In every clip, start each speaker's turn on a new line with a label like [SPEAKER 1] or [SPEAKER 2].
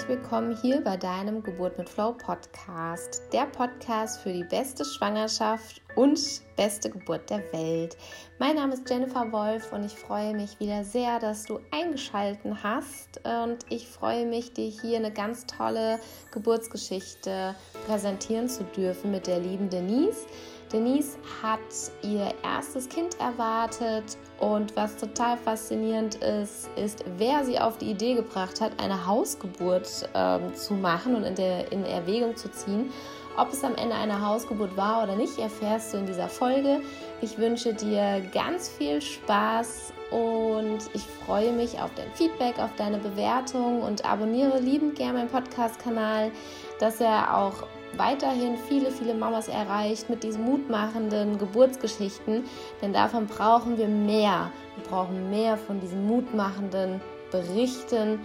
[SPEAKER 1] herzlich willkommen hier bei deinem Geburt mit Flow Podcast, der Podcast für die beste Schwangerschaft und beste Geburt der Welt. Mein Name ist Jennifer Wolf und ich freue mich wieder sehr, dass du eingeschalten hast und ich freue mich, dir hier eine ganz tolle Geburtsgeschichte präsentieren zu dürfen mit der lieben Denise. Denise hat ihr erstes Kind erwartet und was total faszinierend ist, ist, wer sie auf die Idee gebracht hat, eine Hausgeburt ähm, zu machen und in, der, in Erwägung zu ziehen. Ob es am Ende eine Hausgeburt war oder nicht, erfährst du in dieser Folge. Ich wünsche dir ganz viel Spaß und ich freue mich auf dein Feedback, auf deine Bewertung und abonniere liebend gerne meinen Podcast-Kanal, dass er auch weiterhin viele, viele Mamas erreicht mit diesen mutmachenden Geburtsgeschichten, denn davon brauchen wir mehr. Wir brauchen mehr von diesen mutmachenden Berichten,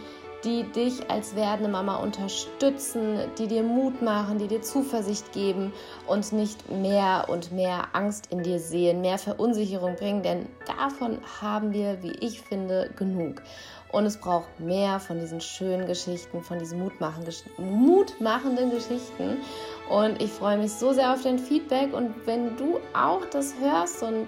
[SPEAKER 1] die dich als werdende Mama unterstützen, die dir Mut machen, die dir Zuversicht geben und nicht mehr und mehr Angst in dir sehen, mehr Verunsicherung bringen, denn davon haben wir, wie ich finde, genug. Und es braucht mehr von diesen schönen Geschichten, von diesen mutmachenden Geschichten. Und ich freue mich so sehr auf dein Feedback. Und wenn du auch das hörst und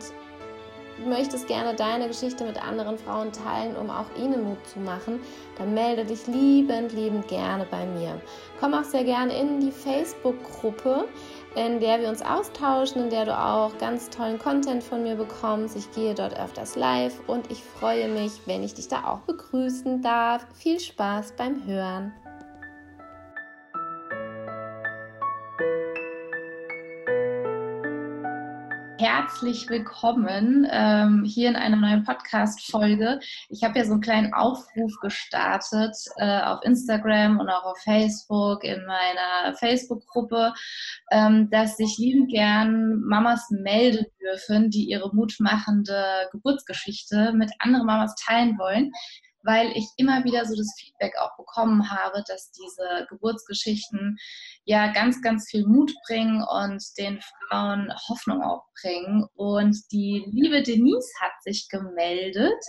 [SPEAKER 1] möchtest gerne deine Geschichte mit anderen Frauen teilen, um auch ihnen Mut zu machen, dann melde dich liebend, liebend gerne bei mir. Komm auch sehr gerne in die Facebook-Gruppe in der wir uns austauschen, in der du auch ganz tollen Content von mir bekommst. Ich gehe dort öfters live und ich freue mich, wenn ich dich da auch begrüßen darf. Viel Spaß beim Hören. Herzlich willkommen ähm, hier in einer neuen Podcast-Folge. Ich habe ja so einen kleinen Aufruf gestartet äh, auf Instagram und auch auf Facebook in meiner Facebook-Gruppe, ähm, dass sich liebend gern Mamas melden dürfen, die ihre mutmachende Geburtsgeschichte mit anderen Mamas teilen wollen weil ich immer wieder so das Feedback auch bekommen habe, dass diese Geburtsgeschichten ja ganz, ganz viel Mut bringen und den Frauen Hoffnung auch bringen. Und die liebe Denise hat sich gemeldet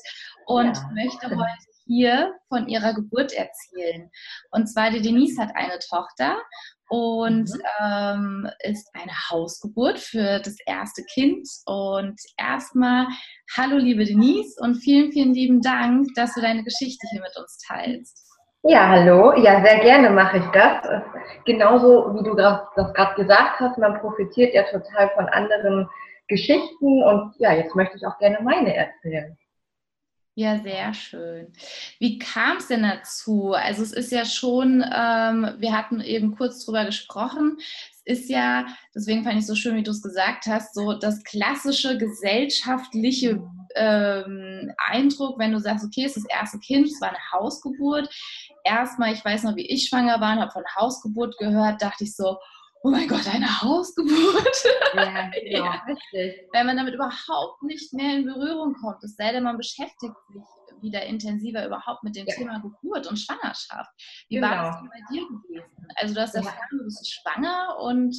[SPEAKER 1] und ja. möchte heute hier von ihrer Geburt erzählen. Und zwar, die Denise hat eine Tochter und mhm. ähm, ist eine Hausgeburt für das erste Kind. Und erstmal, hallo liebe Denise und vielen, vielen lieben Dank, dass du deine Geschichte hier mit uns teilst.
[SPEAKER 2] Ja, hallo. Ja, sehr gerne mache ich das. Genauso wie du das gerade gesagt hast, man profitiert ja total von anderen Geschichten und ja, jetzt möchte ich auch gerne meine erzählen.
[SPEAKER 1] Ja, sehr schön. Wie kam es denn dazu? Also es ist ja schon, ähm, wir hatten eben kurz drüber gesprochen, es ist ja, deswegen fand ich so schön, wie du es gesagt hast, so das klassische gesellschaftliche ähm, Eindruck, wenn du sagst, okay, es ist das erste Kind, es war eine Hausgeburt. Erstmal, ich weiß noch, wie ich schwanger war und habe von Hausgeburt gehört, dachte ich so, oh mein Gott, eine Hausgeburt. Ja, genau, ja. richtig. Wenn man damit überhaupt nicht mehr in Berührung kommt, es sei denn, man beschäftigt sich wieder intensiver überhaupt mit dem ja. Thema Geburt und Schwangerschaft. Wie genau. war das denn bei dir gewesen? Also du hast erfahren, ja. du bist schwanger und,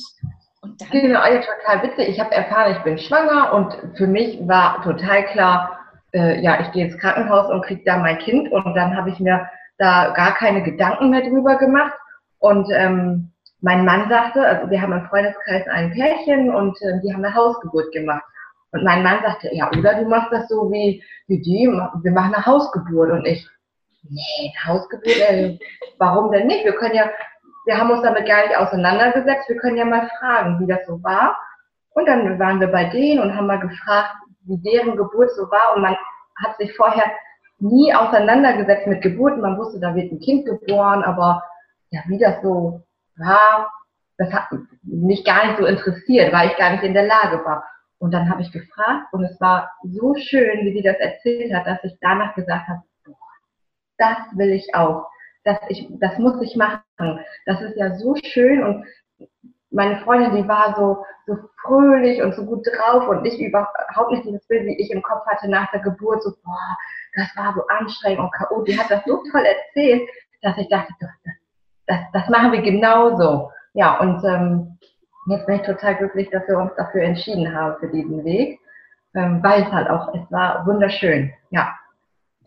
[SPEAKER 1] und dann...
[SPEAKER 2] Genau, ja, total witzig. Ich habe erfahren, ich bin schwanger und für mich war total klar, äh, ja, ich gehe ins Krankenhaus und kriege da mein Kind und dann habe ich mir da gar keine Gedanken mehr drüber gemacht und ähm, mein Mann sagte, also wir haben im Freundeskreis ein Pärchen und äh, die haben eine Hausgeburt gemacht. Und mein Mann sagte, ja, oder du machst das so wie, wie die, wir machen eine Hausgeburt. Und ich, nee, eine Hausgeburt, äh, warum denn nicht? Wir können ja, wir haben uns damit gar nicht auseinandergesetzt, wir können ja mal fragen, wie das so war. Und dann waren wir bei denen und haben mal gefragt, wie deren Geburt so war. Und man hat sich vorher nie auseinandergesetzt mit Geburten. Man wusste, da wird ein Kind geboren, aber ja, wie das so war, das hat mich gar nicht so interessiert, weil ich gar nicht in der Lage war. Und dann habe ich gefragt und es war so schön, wie sie das erzählt hat, dass ich danach gesagt habe, das will ich auch. Das, ich, das muss ich machen. Das ist ja so schön und meine Freundin, die war so, so fröhlich und so gut drauf und ich überhaupt nicht dieses Bild, wie ich im Kopf hatte nach der Geburt, so, boah, das war so anstrengend und K.O. Die hat das so toll erzählt, dass ich dachte, das, das, das machen wir genauso. Ja, und ähm, jetzt bin ich total glücklich, dass wir uns dafür entschieden haben, für diesen Weg, ähm, weil es halt auch, es war wunderschön. Ja,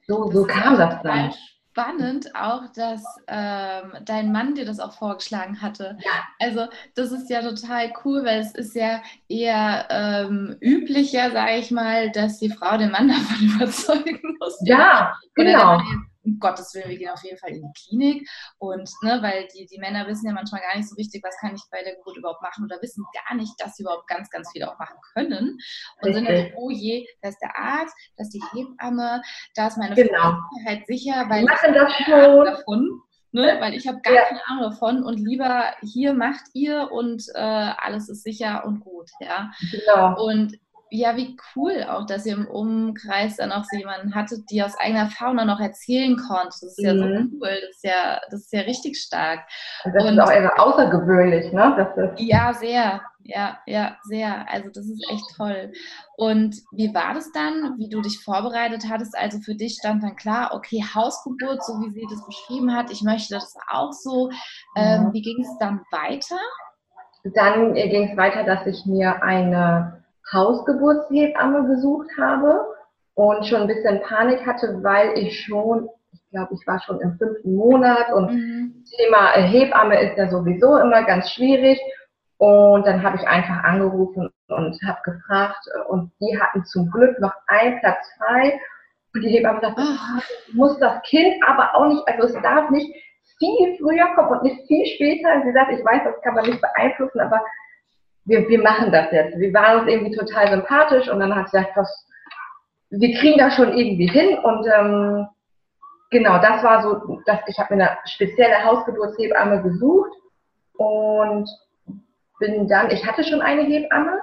[SPEAKER 2] so, so kam das dann.
[SPEAKER 1] spannend auch, dass ähm, dein Mann dir das auch vorgeschlagen hatte. Ja. Also das ist ja total cool, weil es ist ja eher ähm, üblicher, sage ich mal, dass die Frau den Mann davon überzeugen muss.
[SPEAKER 2] Ja, genau
[SPEAKER 1] um Gottes Willen, wir gehen auf jeden Fall in die Klinik. Und, ne, weil die, die Männer wissen ja manchmal gar nicht so richtig, was kann ich bei der Geburt überhaupt machen oder wissen gar nicht, dass sie überhaupt ganz, ganz viel auch machen können. Und richtig. sind dann so, oh je, da ist der Arzt, da ist die Hebamme, da ist meine
[SPEAKER 2] genau.
[SPEAKER 1] Sicherheit sicher, weil
[SPEAKER 2] machen das schon.
[SPEAKER 1] davon. Ne? Weil ich habe gar ja. keine Ahnung davon und lieber hier macht ihr und äh, alles ist sicher und gut, ja. Genau. Und ja, wie cool auch, dass ihr im Umkreis dann auch so jemanden hattet, die aus eigener Erfahrung dann noch erzählen konnte. Das ist ja so mhm. cool, das ist ja, das ist ja richtig stark.
[SPEAKER 2] Und das und, ist auch eher außergewöhnlich, ne?
[SPEAKER 1] Ja, sehr. Ja, ja, sehr. Also das ist echt toll. Und wie war das dann, wie du dich vorbereitet hattest? Also für dich stand dann klar, okay, Hausgeburt, so wie sie das beschrieben hat, ich möchte das auch so. Ähm, mhm. Wie ging es dann weiter?
[SPEAKER 2] Dann ging es weiter, dass ich mir eine Hausgeburtshebamme gesucht habe und schon ein bisschen Panik hatte, weil ich schon, ich glaube, ich war schon im fünften Monat und mhm. Thema Hebamme ist ja sowieso immer ganz schwierig. Und dann habe ich einfach angerufen und habe gefragt äh, und die hatten zum Glück noch einen Platz frei. Und die Hebamme sagte, oh, muss das Kind aber auch nicht, also es darf nicht viel früher kommen und nicht viel später. Sie sagt, ich weiß, das kann man nicht beeinflussen, aber wir, wir machen das jetzt. Wir waren uns irgendwie total sympathisch und dann hat sie gesagt, was, wir kriegen das schon irgendwie hin und ähm, genau, das war so, dass ich habe mir eine spezielle Hausgeburtshebamme gesucht und bin dann, ich hatte schon eine Hebamme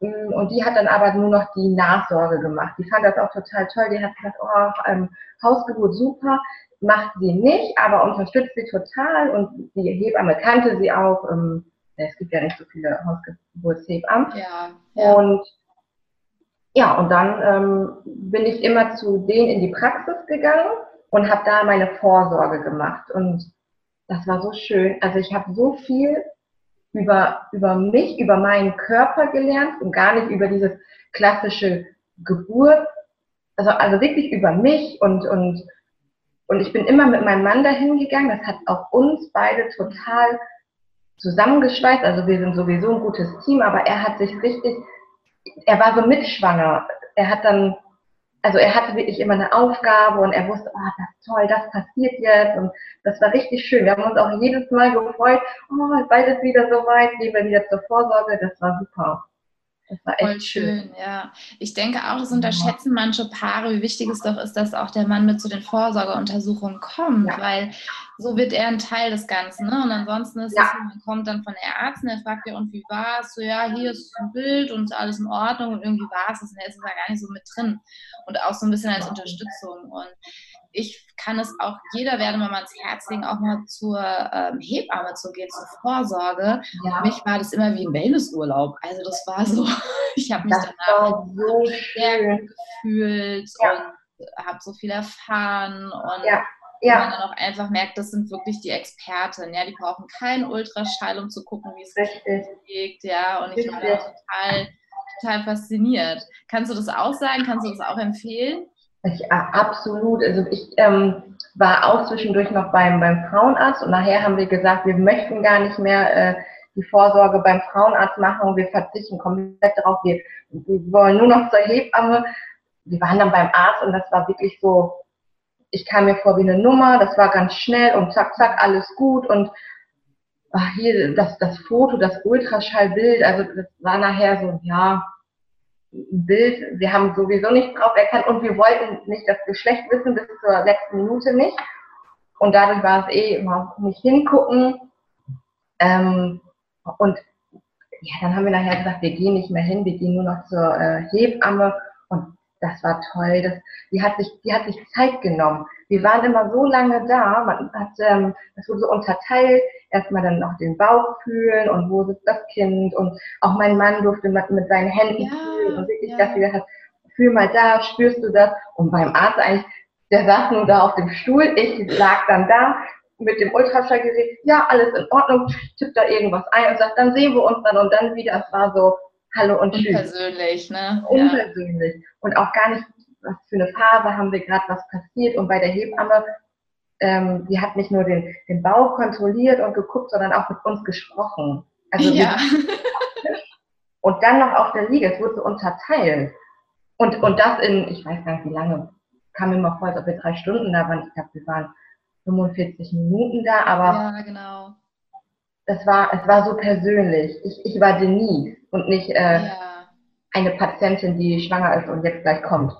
[SPEAKER 2] mm, und die hat dann aber nur noch die Nachsorge gemacht. Die fand das auch total toll. Die hat gesagt, oh, ähm, Hausgeburt super, macht sie nicht, aber unterstützt sie total und die Hebamme kannte sie auch. Ähm, es gibt ja nicht so viele Hausgeburtshebammen. Ja, ja. Und ja, und dann ähm, bin ich immer zu denen in die Praxis gegangen und habe da meine Vorsorge gemacht. Und das war so schön. Also ich habe so viel über, über mich, über meinen Körper gelernt und gar nicht über dieses klassische Geburt. Also, also wirklich über mich und, und, und ich bin immer mit meinem Mann dahin gegangen. Das hat auch uns beide total zusammengeschweißt. Also wir sind sowieso ein gutes Team, aber er hat sich richtig, er war so mitschwanger. Er hat dann, also er hatte wirklich immer eine Aufgabe und er wusste, oh, das ist toll, das passiert jetzt und das war richtig schön. Wir haben uns auch jedes Mal gefreut, oh, bald ist wieder soweit, gehen wir wieder zur Vorsorge, das war super.
[SPEAKER 1] Das war echt Voll schön, schön, ja. Ich denke auch, das unterschätzen manche Paare, wie wichtig es doch ist, dass auch der Mann mit zu den Vorsorgeuntersuchungen kommt, ja. weil so wird er ein Teil des Ganzen. Ne? Und ansonsten ist ja. es, man kommt dann von der Ärztin, der fragt ja, und wie war es? So, ja, hier ist ein Bild und alles in Ordnung und irgendwie war es. Und er ist da gar nicht so mit drin. Und auch so ein bisschen als Unterstützung. Und ich kann es auch jeder werden, wenn man ans Herz legen, auch mal zur ähm, Hebamme zu gehen, zur Vorsorge. Ja. Für mich war das immer wie ein Wellnessurlaub. Also das war so, ich habe mich das danach so sehr gut gefühlt ja. und habe so viel erfahren und ja. Ja. man dann auch einfach merkt, das sind wirklich die Experten, ja, die brauchen keinen Ultraschall, um zu gucken, wie es geht, ja, und ich Richtig. war total, total fasziniert. Kannst du das auch sagen? Kannst du das auch empfehlen?
[SPEAKER 2] Ich, absolut. Also ich ähm, war auch zwischendurch noch beim, beim Frauenarzt und nachher haben wir gesagt, wir möchten gar nicht mehr äh, die Vorsorge beim Frauenarzt machen und wir verzichten komplett darauf. Wir, wir wollen nur noch zur Hebamme. Wir waren dann beim Arzt und das war wirklich so, ich kam mir vor wie eine Nummer, das war ganz schnell und zack, zack, alles gut und ach, hier das, das Foto, das Ultraschallbild, also das war nachher so, ja, Bild, wir haben sowieso nicht drauf erkannt und wir wollten nicht das Geschlecht wissen bis zur letzten Minute nicht. Und dadurch war es eh immer nicht hingucken. Ähm, und ja, dann haben wir nachher gesagt, wir gehen nicht mehr hin, wir gehen nur noch zur äh, Hebamme. Und das war toll. Das, die, hat sich, die hat sich Zeit genommen. Wir waren immer so lange da, man hat, ähm, das wurde so unterteilt, erstmal dann noch den Bauch fühlen und wo sitzt das Kind und auch mein Mann durfte mit, mit seinen Händen ja, fühlen und wirklich, ja. dass sie hat, fühl mal da, spürst du das? Und beim Arzt eigentlich, der saß nur da auf dem Stuhl, ich lag dann da mit dem Ultraschallgerät, ja, alles in Ordnung, tippt da irgendwas ein und sagt, dann sehen wir uns dann und dann wieder. Es war so, Hallo und Tschüss.
[SPEAKER 1] Unpersönlich, ne?
[SPEAKER 2] Unpersönlich. Ja. Und auch gar nicht, was für eine Phase haben wir gerade, was passiert. Und bei der Hebamme, ähm, die hat nicht nur den, den Bauch kontrolliert und geguckt, sondern auch mit uns gesprochen. Also ja. und dann noch auf der Liege, es wurde so unterteilt. Und, und das in, ich weiß gar nicht wie lange, kam mir mal vor, als ob wir drei Stunden da waren. Ich glaube, wir waren 45 Minuten da, aber
[SPEAKER 1] ja, genau.
[SPEAKER 2] das war, es war so persönlich. Ich, ich war Denise und nicht äh, ja. eine Patientin, die schwanger ist und jetzt gleich kommt.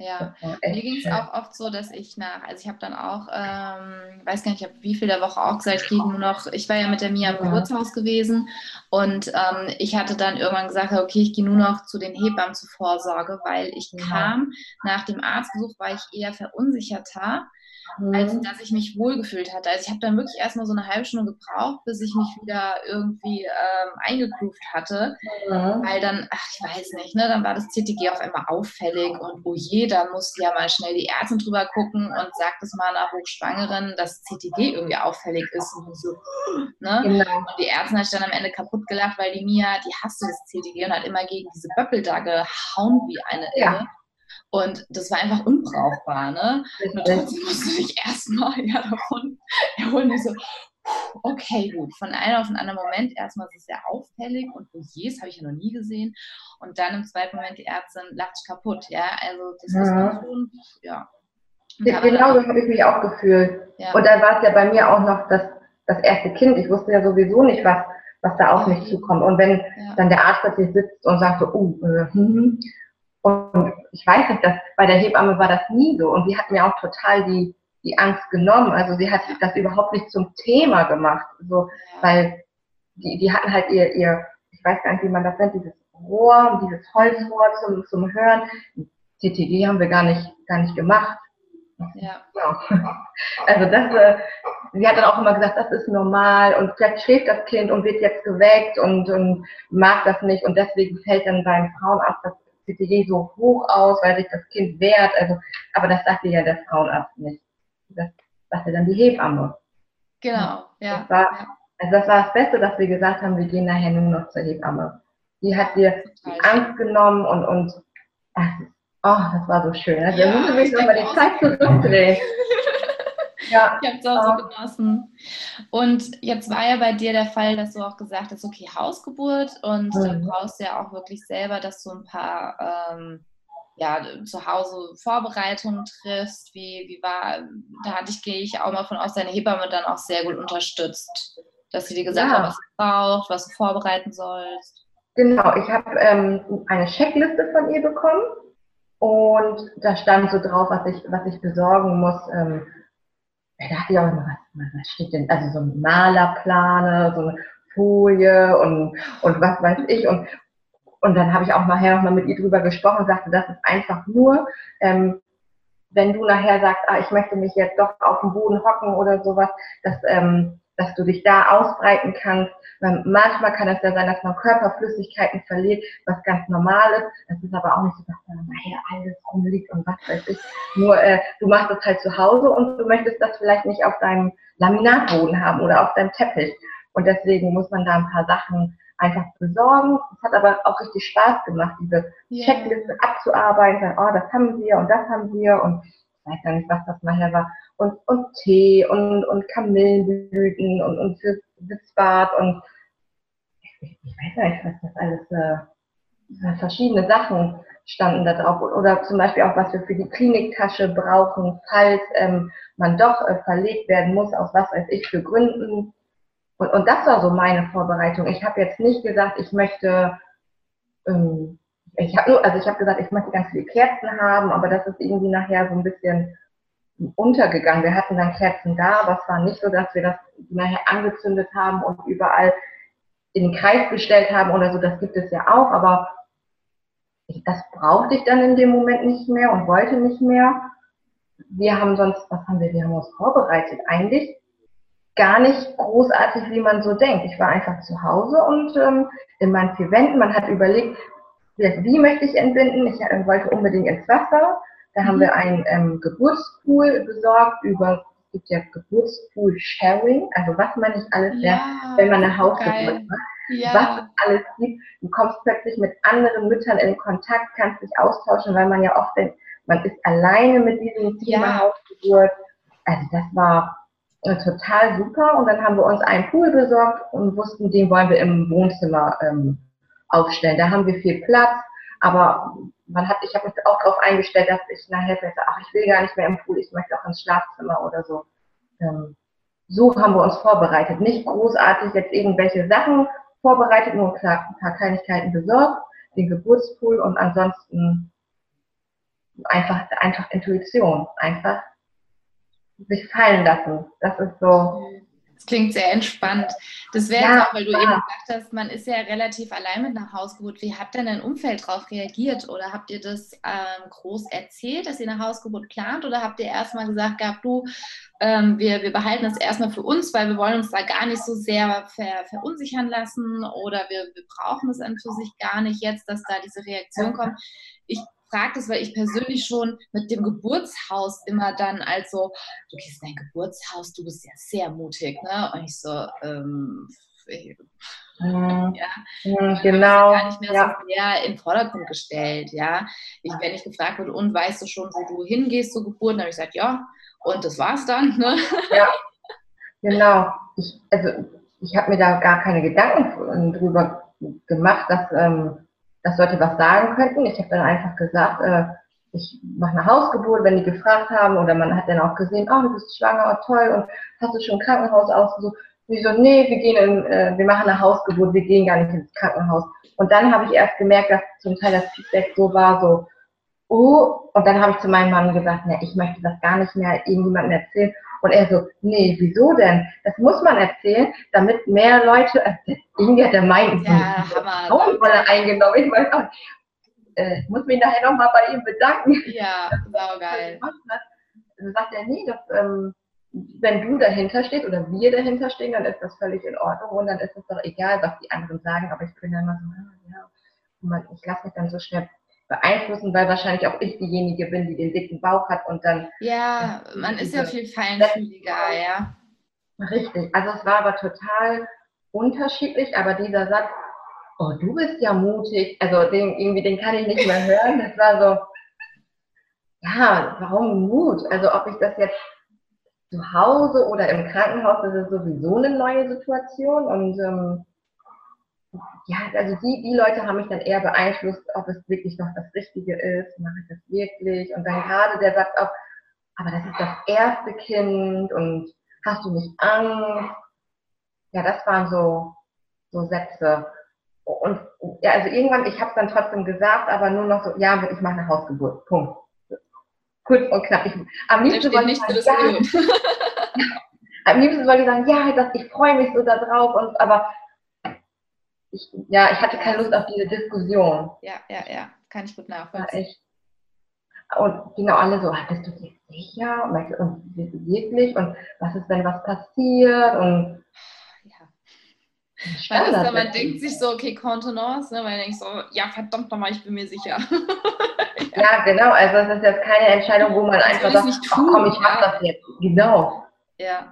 [SPEAKER 1] Ja, mir ging es auch oft so, dass ich nach, also ich habe dann auch, ähm, weiß gar nicht, ich habe wie viel der Woche auch gesagt, ich gehe nur noch, ich war ja mit der Mia im. Geburtshaus gewesen und ähm, ich hatte dann irgendwann gesagt, okay, ich gehe nur noch zu den Hebammen zur Vorsorge, weil ich kam, nach dem Arztbesuch war ich eher verunsicherter mhm. als dass ich mich wohlgefühlt hatte. Also ich habe dann wirklich erstmal so eine halbe Stunde gebraucht, bis ich mich wieder irgendwie ähm, eingegroovt hatte, mhm. weil dann, ach, ich weiß nicht, ne, dann war das CTG auf einmal auffällig und oh je, dann musste ja mal schnell die Ärztin drüber gucken und sagt es mal einer Hochschwangeren, dass CTG irgendwie auffällig ist und so, ne? Genau. Und die Ärztin hat sich dann am Ende kaputt gelacht, weil die Mia, die hasste das CTG und hat immer gegen diese Böppel da gehauen wie eine ja. Und das war einfach unbrauchbar, ne? Und trotzdem musste ich erstmal ja, davon erholen. Ich so, okay, gut. Von einem auf den anderen Moment erstmal ist es sehr auffällig und oh je, das habe ich ja noch nie gesehen. Und dann im zweiten Moment die Ärztin lacht kaputt, ja. Also das ja. ist schon, ja.
[SPEAKER 2] ja genau so habe ich mich auch gefühlt. Ja. Und dann war es ja bei mir auch noch das, das erste Kind. Ich wusste ja sowieso nicht, was, was da auf mich zukommt. Und wenn dann der Arzt plötzlich sitzt und sagt so, oh, äh, hm, hm und ich weiß nicht, dass bei der Hebamme war das nie so. Und sie hat mir auch total die, die Angst genommen. Also sie hat das überhaupt nicht zum Thema gemacht. So, weil die, die hatten halt ihr, ihr, ich weiß gar nicht, wie man das nennt, dieses Rohr, dieses Holzrohr zum, zum Hören. CTG haben wir gar nicht, gar nicht gemacht. Ja. ja. Also das, äh, sie hat dann auch immer gesagt, das ist normal und vielleicht schläft das Kind und wird jetzt geweckt und, und mag das nicht und deswegen fällt dann beim Frauenarzt das CTG so hoch aus, weil sich das Kind wehrt. Also, aber das sagte ja der Frauenarzt nicht. Das sagte dann die Hebamme.
[SPEAKER 1] Genau, ja.
[SPEAKER 2] Das war, also das war das Beste, dass wir gesagt haben, wir gehen nachher nur noch zur Hebamme. Die hat dir die Angst genommen und, und ach, oh, das war so schön. Also, ja, da müssen wir nochmal die Zeit zurückdrehen.
[SPEAKER 1] Ja. Ich habe es auch so genossen. Und jetzt war ja bei dir der Fall, dass du auch gesagt hast, okay, Hausgeburt und mhm. dann brauchst du ja auch wirklich selber, dass du ein paar ähm, ja, zu Hause Vorbereitungen triffst. Wie, wie war, da hatte ich, gehe ich auch mal von aus, deine Hebamme dann auch sehr gut unterstützt, dass sie dir gesagt ja. hat, was du brauchst, was du vorbereiten sollst.
[SPEAKER 2] Genau, ich habe ähm, eine Checkliste von ihr bekommen und da stand so drauf, was ich, was ich besorgen muss. Ähm, da dachte ich auch immer, was, was steht denn, also so ein Malerplane, so eine Folie und, und was weiß ich. Und, und dann habe ich auch nachher nochmal mit ihr drüber gesprochen und sagte, das ist einfach nur, ähm, wenn du nachher sagst, ah, ich möchte mich jetzt doch auf den Boden hocken oder sowas, dass ähm, dass du dich da ausbreiten kannst. Manchmal kann es ja sein, dass man Körperflüssigkeiten verliert, was ganz normal ist. Es ist aber auch nicht so, dass da nachher alles rumliegt und was weiß ich. Nur äh, du machst es halt zu Hause und du möchtest das vielleicht nicht auf deinem Laminatboden haben oder auf deinem Teppich. Und deswegen muss man da ein paar Sachen einfach besorgen. Es hat aber auch richtig Spaß gemacht, diese yeah. Checkliste abzuarbeiten. Oh, das haben wir und das haben wir und weiß gar nicht, was das nachher war und, und Tee und, und Kamillenblüten und, und für Sitzbad und ich, ich weiß ja nicht, was das alles, äh, verschiedene Sachen standen da drauf. Oder zum Beispiel auch, was wir für die Kliniktasche brauchen, falls ähm, man doch äh, verlegt werden muss, aus was weiß ich für Gründen. Und, und das war so meine Vorbereitung. Ich habe jetzt nicht gesagt, ich möchte, ähm, ich habe nur, also ich habe gesagt, ich möchte ganz viele Kerzen haben, aber das ist irgendwie nachher so ein bisschen untergegangen. Wir hatten dann Kerzen da, aber es war nicht so, dass wir das nachher angezündet haben und überall in den Kreis gestellt haben oder so. Das gibt es ja auch, aber das brauchte ich dann in dem Moment nicht mehr und wollte nicht mehr. Wir haben sonst, was haben wir, wir haben uns vorbereitet eigentlich gar nicht großartig, wie man so denkt. Ich war einfach zu Hause und ähm, in meinen vier Wänden, man hat überlegt, wie möchte ich entbinden. Ich äh, wollte unbedingt ins Wasser da haben wir einen ähm, Geburtspool besorgt über, es gibt ja Geburtspool-Sharing, also was man nicht alles ja, lernt, wenn man eine Hausgeburt macht. Ja. Was es alles gibt. Du kommst plötzlich mit anderen Müttern in Kontakt, kannst dich austauschen, weil man ja oft denkt, man ist alleine mit diesem Thema ja. Hausgeburt. also das war äh, total super. Und dann haben wir uns einen Pool besorgt und wussten, den wollen wir im Wohnzimmer ähm, aufstellen. Da haben wir viel Platz, aber man hat, ich habe mich auch darauf eingestellt, dass ich nachher sage, ach, ich will gar nicht mehr im Pool, ich möchte auch ins Schlafzimmer oder so. Ähm, so haben wir uns vorbereitet. Nicht großartig jetzt irgendwelche Sachen vorbereitet, nur klar, ein paar Kleinigkeiten besorgt, den Geburtspool und ansonsten einfach, einfach Intuition, einfach sich fallen lassen. Das ist so.
[SPEAKER 1] Das klingt sehr entspannt. Das wäre ja, auch, weil du ja. eben gesagt hast, man ist ja relativ allein mit einer Hausgeburt. Wie habt denn dein Umfeld darauf reagiert? Oder habt ihr das ähm, groß erzählt, dass ihr eine Hausgeburt plant? Oder habt ihr erstmal gesagt gehabt, du, ähm, wir, wir behalten das erstmal für uns, weil wir wollen uns da gar nicht so sehr ver, verunsichern lassen oder wir, wir brauchen es an für sich gar nicht jetzt, dass da diese Reaktion kommt. Ich frage das, weil ich persönlich schon mit dem Geburtshaus immer dann als so, du gehst in dein Geburtshaus, du bist ja sehr mutig, ne? Und ich so, ähm,
[SPEAKER 2] mhm. ja, mhm, genau.
[SPEAKER 1] gar nicht mehr ja. so sehr in den Vordergrund gestellt, ja. Ich, wenn ich gefragt wurde, und weißt du schon, wo du hingehst zur Geburt, dann habe ich gesagt, ja, und das war's dann, ne?
[SPEAKER 2] Ja, genau. Ich, also ich habe mir da gar keine Gedanken drüber gemacht, dass ähm, dass Leute was sagen könnten. Ich habe dann einfach gesagt, äh, ich mache eine Hausgeburt, wenn die gefragt haben oder man hat dann auch gesehen, oh, du bist schwanger, oh, toll und hast du schon ein Krankenhaus ausgesucht? Ich so, nee, wir gehen in, äh, wir machen eine Hausgeburt, wir gehen gar nicht ins Krankenhaus. Und dann habe ich erst gemerkt, dass zum Teil das Feedback so war, so, oh, und dann habe ich zu meinem Mann gesagt, ne, ich möchte das gar nicht mehr irgendjemandem erzählen. Und er so, nee, wieso denn? Das muss man erzählen, damit mehr Leute, äh, irgendwie hat er meinen
[SPEAKER 1] ja,
[SPEAKER 2] Frauenrolle eingenommen. Ich weiß auch, äh, muss mich nachher nochmal bei ihm bedanken.
[SPEAKER 1] Ja, saugeil.
[SPEAKER 2] Dann sagt er, nee, das, ähm, wenn du dahinter stehst oder wir dahinter stehen, dann ist das völlig in Ordnung und dann ist es doch egal, was die anderen sagen, aber ich bin dann immer so, ja, ich lasse mich dann so schnell beeinflussen, weil wahrscheinlich auch ich diejenige bin, die den dicken Bauch hat und dann.
[SPEAKER 1] Ja, man ist ja viel feinfühliger, ja.
[SPEAKER 2] Richtig. Also es war aber total unterschiedlich, aber dieser Satz, oh, du bist ja mutig, also den irgendwie, den kann ich nicht mehr hören. Das war so, ja, warum Mut? Also ob ich das jetzt zu Hause oder im Krankenhaus, das ist sowieso eine neue Situation und ähm, ja, also die, die Leute haben mich dann eher beeinflusst, ob es wirklich noch das Richtige ist, mache ich das wirklich? Und dann gerade der sagt auch, aber das ist das erste Kind und hast du nicht Angst? Ja, das waren so, so Sätze. Und ja, also irgendwann, ich habe es dann trotzdem gesagt, aber nur noch so, ja, ich mache eine Hausgeburt. Punkt. Kurz und knapp. Ich, am liebsten wollte ich sagen, ja, am liebsten wollte ich sagen, ja, das, ich freue mich so darauf und aber ich, ja, ich hatte keine Lust auf diese Diskussion.
[SPEAKER 1] Ja, ja, ja, kann ich gut nachvollziehen.
[SPEAKER 2] Und genau alle so, ah, bist du dir sicher? Und, und wirklich? Und was ist, wenn was passiert? Und
[SPEAKER 1] ja. Weil das, man denkt sich so, okay, Kontenance, ne? weil man denkt so, ja, verdammt nochmal, ich bin mir sicher.
[SPEAKER 2] ja. ja. genau, also es ist jetzt keine Entscheidung, wo man das einfach sagt, ach komm, ich mach ja. das jetzt. Genau.
[SPEAKER 1] Ja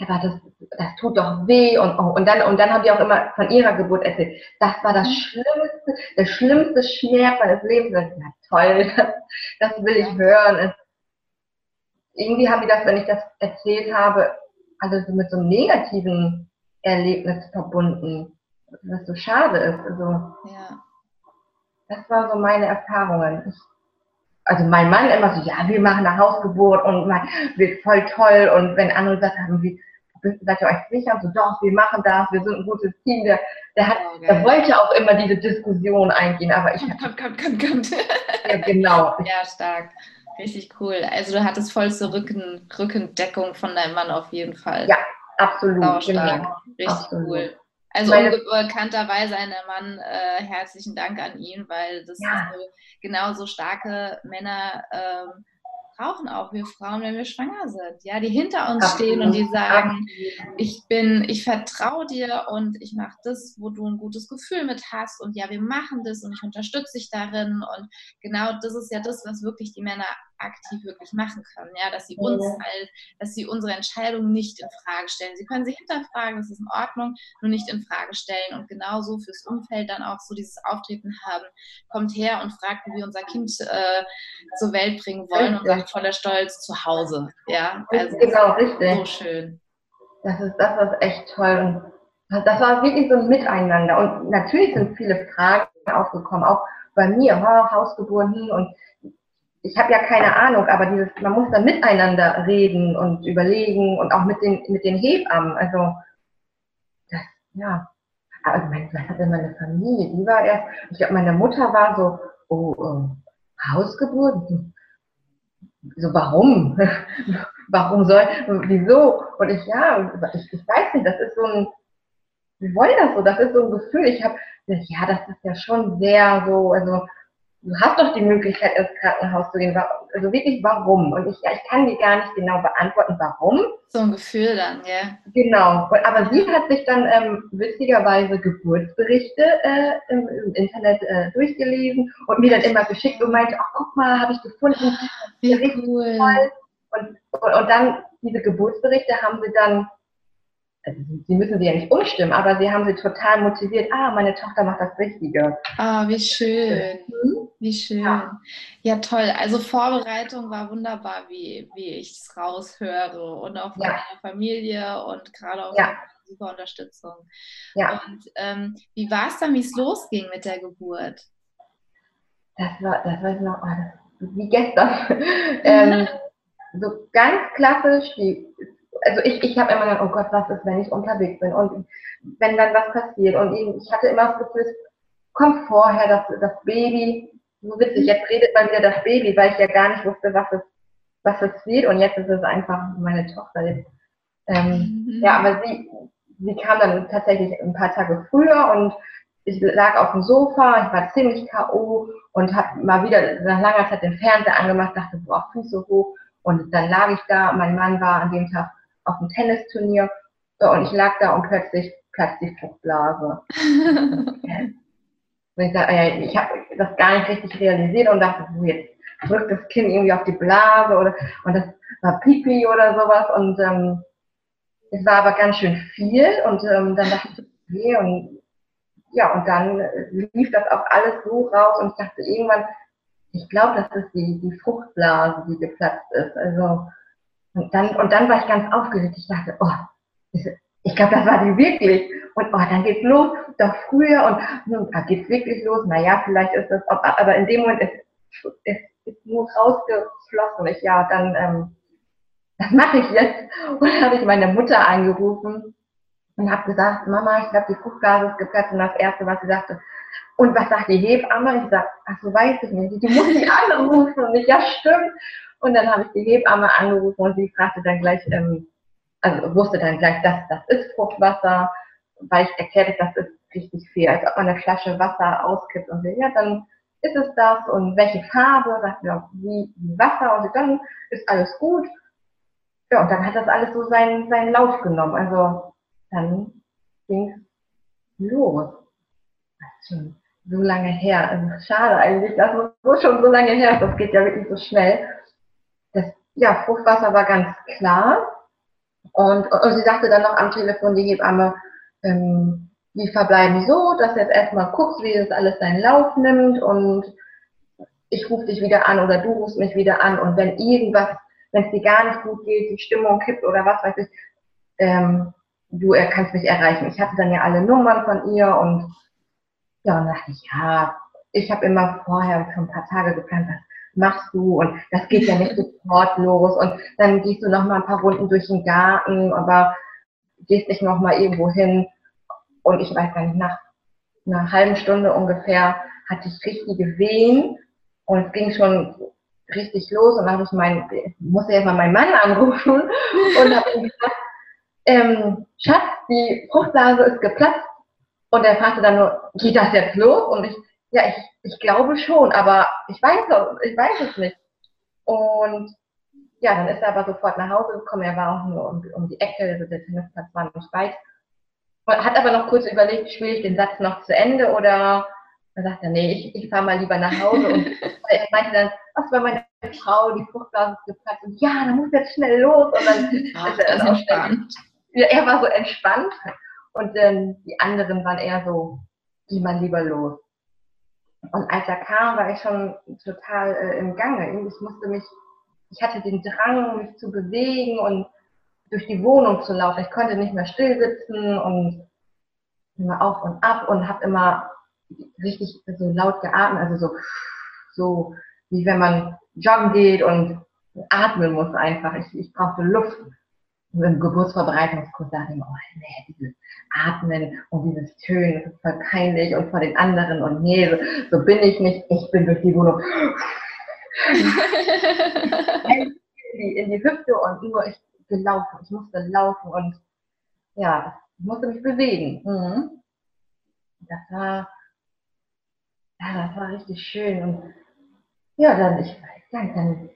[SPEAKER 2] aber das, das tut doch weh und, oh, und dann, und dann haben die auch immer von ihrer Geburt erzählt. Das war das mhm. Schlimmste, der schlimmste Schmerz meines Lebens. Ja, toll, das, das will ich hören. Irgendwie haben die das, wenn ich das erzählt habe, also mit so einem negativen Erlebnis verbunden, was so schade ist. Also,
[SPEAKER 1] ja.
[SPEAKER 2] Das war so meine Erfahrungen. Ich, also mein Mann immer so, ja, wir machen eine Hausgeburt und man wird voll toll und wenn andere gesagt haben, wie, seid ihr euch sicher? So, doch, wir machen das, wir sind ein gutes Team. Der, der, hat, oh, der wollte auch immer diese Diskussion eingehen, aber ich.
[SPEAKER 1] Kommt, kommt, kommt, kommt.
[SPEAKER 2] Ja, genau.
[SPEAKER 1] Ja, stark. Richtig cool. Also du hattest vollste Rücken, Rückendeckung von deinem Mann auf jeden Fall.
[SPEAKER 2] Ja, absolut.
[SPEAKER 1] Sau stark. Genau. Richtig absolut. cool. Also unbekannterweise ein Mann, äh, herzlichen Dank an ihn, weil das ja. so, genau so starke Männer ähm, brauchen auch wir Frauen, wenn wir schwanger sind, ja, die hinter uns stehen und die sagen, ich bin, ich vertraue dir und ich mache das, wo du ein gutes Gefühl mit hast und ja, wir machen das und ich unterstütze dich darin und genau das ist ja das, was wirklich die Männer aktiv wirklich machen können, ja, dass sie uns halt, dass sie unsere Entscheidungen nicht in Frage stellen. Sie können sie hinterfragen, das ist in Ordnung, nur nicht in Frage stellen und genauso fürs Umfeld dann auch so dieses Auftreten haben, kommt her und fragt, wie wir unser Kind äh, zur Welt bringen wollen richtig. und sagt voller Stolz zu Hause, ja,
[SPEAKER 2] also genau, richtig.
[SPEAKER 1] so schön.
[SPEAKER 2] Das ist, das ist echt toll und das war wirklich so ein Miteinander und natürlich sind viele Fragen aufgekommen, auch bei mir, oh, Hausgeburten und ich habe ja keine Ahnung, aber dieses, man muss da miteinander reden und überlegen und auch mit den, mit den Hebammen. Also, das, ja. Also, mein, was hatte meine Familie? Die war erst, ich glaube, meine Mutter war so, oh, oh Hausgeburt? So, warum? warum soll, wieso? Und ich, ja, ich, ich weiß nicht, das ist so ein, wir wollen das so, das ist so ein Gefühl. Ich habe, ja, das ist ja schon sehr so, also, du hast doch die Möglichkeit, ins Krankenhaus zu gehen. Also wirklich, warum? Und ich, ich kann dir gar nicht genau beantworten, warum.
[SPEAKER 1] So ein Gefühl dann, ja.
[SPEAKER 2] Genau. Aber sie hat sich dann ähm, witzigerweise Geburtsberichte äh, im, im, Internet äh, durchgelesen und mir dann immer geschickt und meinte, ach guck mal, habe ich gefunden.
[SPEAKER 1] Wie cool.
[SPEAKER 2] Und, und, und dann diese Geburtsberichte haben sie dann also sie müssen sie ja nicht umstimmen, aber sie haben sie total motiviert, ah, meine Tochter macht das Richtige.
[SPEAKER 1] Ah, wie schön. Mhm. Wie schön. Ja. ja. toll. Also Vorbereitung war wunderbar, wie, wie ich es raushöre. Und auch von ja. meiner Familie und gerade auch ja. super Unterstützung. Ja. Und ähm, wie war es dann, wie es losging mit der Geburt?
[SPEAKER 2] Das war, das war noch wie gestern. ähm, so ganz klassisch, die also ich, ich habe immer gedacht, oh Gott, was ist, wenn ich unterwegs bin und wenn dann was passiert. Und ich hatte immer das Gefühl, es kommt vorher das, das Baby. So witzig, jetzt redet man wieder das Baby, weil ich ja gar nicht wusste, was es, was es wird. Und jetzt ist es einfach meine Tochter. Ähm, mhm. Ja, aber sie, sie kam dann tatsächlich ein paar Tage früher und ich lag auf dem Sofa, ich war ziemlich K.O. und habe mal wieder nach langer Zeit den Fernseher angemacht, dachte, boah, Füße hoch. Und dann lag ich da, mein Mann war an dem Tag auf einem Tennisturnier und ich lag da und plötzlich platzt die Fruchtblase. und ich, sag, äh, ich habe das gar nicht richtig realisiert und dachte, so jetzt drückt das Kind irgendwie auf die Blase oder und das war Pipi oder sowas und ähm, es war aber ganz schön viel und ähm, dann dachte ich, okay, und ja, und dann lief das auch alles so raus und ich dachte irgendwann, ich glaube, das ist die, die Fruchtblase, die geplatzt ist. Also und dann, und dann war ich ganz aufgeregt. Ich dachte, oh, ich glaube, das war die wirklich. Und oh, dann geht's los, doch früher und hm, da geht's wirklich los. Naja, vielleicht ist das, aber in dem Moment ist es ist nur rausgeflossen. Ich, ja, dann, ähm, das mache ich jetzt. Und dann habe ich meine Mutter angerufen und habe gesagt, Mama, ich glaube, die Fruchtblase ist geplatzt. Und das Erste, was sie sagte, und was sagt die Hebamme? Ich sage, ach so, weiß ich nicht. Die muss ich anrufen. Und ich, ja, stimmt. Und dann habe ich die Hebamme angerufen und sie fragte dann gleich, ähm, also wusste dann gleich, dass das ist Fruchtwasser, weil ich erklärte, das ist richtig viel, als ob man eine Flasche Wasser auskippt und sie, ja, dann ist es das und welche Farbe, sagt ja, wie, wie Wasser und dann ist alles gut. Ja, und dann hat das alles so seinen, seinen Lauf genommen. Also dann ging es los. Das ist schon so lange her. Also schade eigentlich, dass es so schon so lange her ist. Das geht ja wirklich so schnell ja, Fruchtwasser war ganz klar. Und, und sie sagte dann noch am Telefon, die Hebamme, ähm, wir verbleiben so, dass du jetzt erstmal guckst, wie das alles seinen Lauf nimmt und ich rufe dich wieder an oder du rufst mich wieder an und wenn irgendwas, wenn es dir gar nicht gut geht, die Stimmung kippt oder was weiß ich, ähm, du kannst mich erreichen. Ich hatte dann ja alle Nummern von ihr und ja, und dachte ich, ja, ich habe immer vorher schon ein paar Tage geplant, machst du? Und das geht ja nicht sofort los. Und dann gehst du noch mal ein paar Runden durch den Garten, aber gehst nicht noch mal irgendwo hin. Und ich weiß gar nicht, nach einer halben Stunde ungefähr hatte ich richtige Wehen und es ging schon richtig los. Und dann habe ich meinen, musste erst mal meinen Mann anrufen und habe ihm gesagt, ähm, Schatz, die Fruchtblase ist geplatzt. Und er fragte dann nur, geht das jetzt los? Und ich, ja, ich, ich glaube schon, aber ich weiß, ich weiß es nicht. Und ja, dann ist er aber sofort nach Hause gekommen. Er war auch nur um, um die Ecke, also der Tennisplatz war nicht weit. Und hat aber noch kurz überlegt, spiele ich den Satz noch zu Ende oder dann sagt er, nee, ich, ich fahre mal lieber nach Hause und er meinte dann, was war meine Frau, die Fruchtblase ist geplatzt und ja, dann muss jetzt schnell los. Und dann
[SPEAKER 1] Ach, ist er dann auch entspannt.
[SPEAKER 2] Ja, er war so entspannt und ähm, die anderen waren eher so, geh mal lieber los. Und als er kam, war ich schon total äh, im Gange. Ich musste mich, ich hatte den Drang, mich zu bewegen und durch die Wohnung zu laufen. Ich konnte nicht mehr still sitzen und immer auf und ab und habe immer richtig so laut geatmet, also so, so wie wenn man joggen geht und atmen muss einfach. Ich, ich brauchte Luft. Im Geburtsvorbereitungskurs dachte ich mir, oh nee, dieses Atmen und dieses Tönen, das ist voll peinlich und vor den anderen und nee, so, so bin ich nicht. Ich bin durch die Wohnung in, die, in die Hüfte und nur ich gelaufen. Ich musste laufen und ja, ich musste mich bewegen. Mhm. Das war, ja, das war richtig schön. Und ja, dann, ich weiß gar nicht, dann,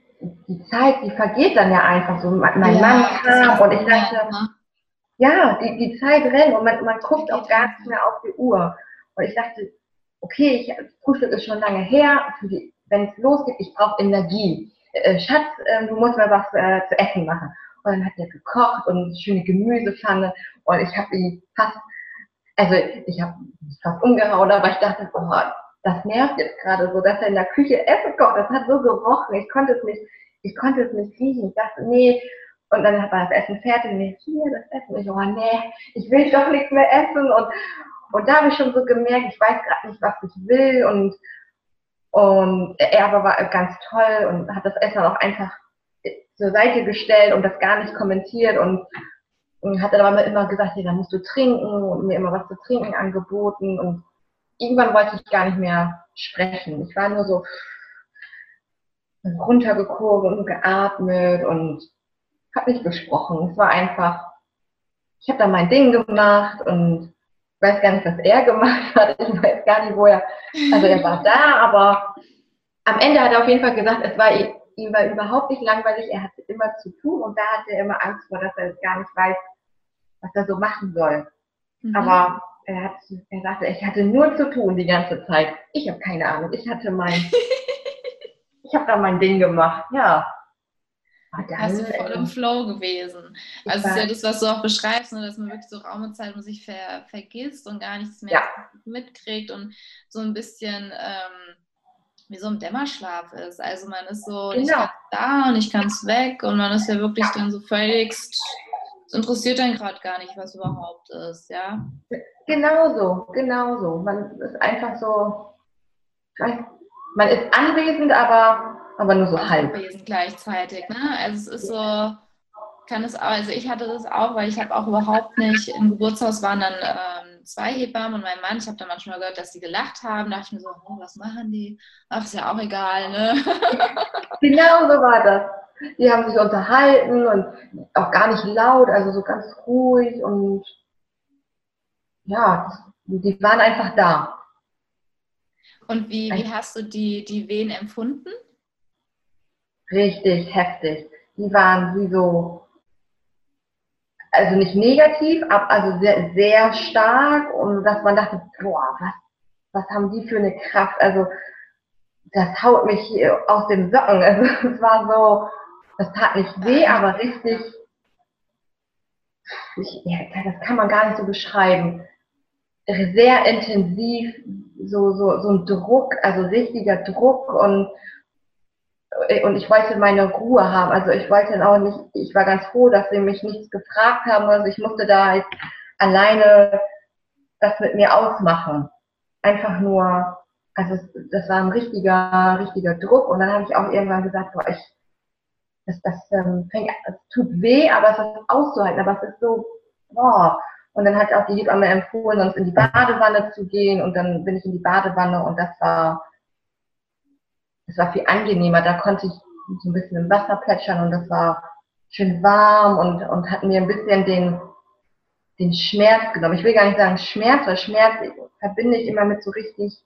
[SPEAKER 2] die Zeit, die vergeht dann ja einfach so. Mein ja, Mann kam und ich dachte, ja, die, die Zeit rennt und man, man guckt auch gar nicht mehr auf die Uhr. Und ich dachte, okay, ich, Frühstück ist schon lange her, wenn es losgeht, ich brauche Energie. Äh, Schatz, äh, du musst mir was äh, zu essen machen. Und dann hat er gekocht und eine schöne Gemüsepfanne und ich habe ihn fast also ich habe fast umgehauen, aber ich dachte, oh, das nervt jetzt gerade so, dass er in der Küche Essen kocht. Das hat so gerochen. Ich konnte es nicht, ich konnte es nicht riechen. Ich dachte, nee. Und dann war das Essen fertig und ich, hier, das Essen. Ich, oh nee, ich will doch nichts mehr essen. Und, und da habe ich schon so gemerkt, ich weiß gerade nicht, was ich will. Und, und er aber war ganz toll und hat das Essen auch einfach zur Seite gestellt und das gar nicht kommentiert und und hat dann aber immer gesagt, ja, dann musst du trinken und mir immer was zu trinken angeboten. Und irgendwann wollte ich gar nicht mehr sprechen. Ich war nur so runtergekurbelt und geatmet und habe nicht gesprochen. Es war einfach, ich habe da mein Ding gemacht und ich weiß gar nicht, was er gemacht hat. Ich weiß gar nicht, wo er, also er war da, aber am Ende hat er auf jeden Fall gesagt, es war ihm war überhaupt nicht langweilig, er hatte immer zu tun und da hatte er immer Angst vor, dass er gar nicht weiß, was er so machen soll. Mhm. Aber er, hat, er sagte, ich hatte nur zu tun die ganze Zeit. Ich habe keine Ahnung. Ich hatte mein, ich habe da mein Ding gemacht. Ja.
[SPEAKER 1] Dann, Hast du voll im Flow gewesen. Also ist ja das, was du auch beschreibst, ne, dass man wirklich so Raum und Zeit sich ver vergisst und gar nichts mehr ja. mitkriegt und so ein bisschen ähm, wie so ein Dämmerschlaf ist. Also man ist so, genau. ich kann da und ich kann es weg und man ist ja wirklich dann so völligst es interessiert einen gerade gar nicht, was überhaupt ist, ja?
[SPEAKER 2] Genauso, genauso. Man ist einfach so, man ist anwesend, aber, aber nur so also halb.
[SPEAKER 1] Anwesend gleichzeitig, ne? Also es ist so, kann es auch, also ich hatte das auch, weil ich habe auch überhaupt nicht, im Geburtshaus waren dann ähm, zwei Hebammen und mein Mann, ich habe dann manchmal gehört, dass die gelacht haben, da dachte ich mir so, oh, was machen die? Ach, ist ja auch egal, ne?
[SPEAKER 2] genau so war das die haben sich unterhalten und auch gar nicht laut, also so ganz ruhig und ja, die waren einfach da.
[SPEAKER 1] Und wie, wie hast du die, die Wehen empfunden?
[SPEAKER 2] Richtig heftig. Die waren wie so, also nicht negativ, aber also sehr, sehr stark und dass man dachte, boah, was, was haben die für eine Kraft? Also das haut mich aus dem Socken. Also es war so, das tat nicht weh, aber richtig, ich, ja, das kann man gar nicht so beschreiben. Sehr intensiv, so, so, so ein Druck, also richtiger Druck und, und ich wollte meine Ruhe haben. Also ich wollte auch nicht, ich war ganz froh, dass sie mich nichts gefragt haben. Also ich musste da jetzt alleine das mit mir ausmachen. Einfach nur, also das war ein richtiger, richtiger Druck. Und dann habe ich auch irgendwann gesagt, boah, ich, das, das ähm, fängt, tut weh, aber es ist auszuhalten, aber es ist so, boah. Und dann hat auch die Hebamme empfohlen, sonst in die Badewanne zu gehen und dann bin ich in die Badewanne und das war, das war viel angenehmer. Da konnte ich so ein bisschen im Wasser plätschern und das war schön warm und, und hat mir ein bisschen den, den Schmerz genommen. Ich will gar nicht sagen Schmerz, weil Schmerz verbinde ich immer mit so richtig,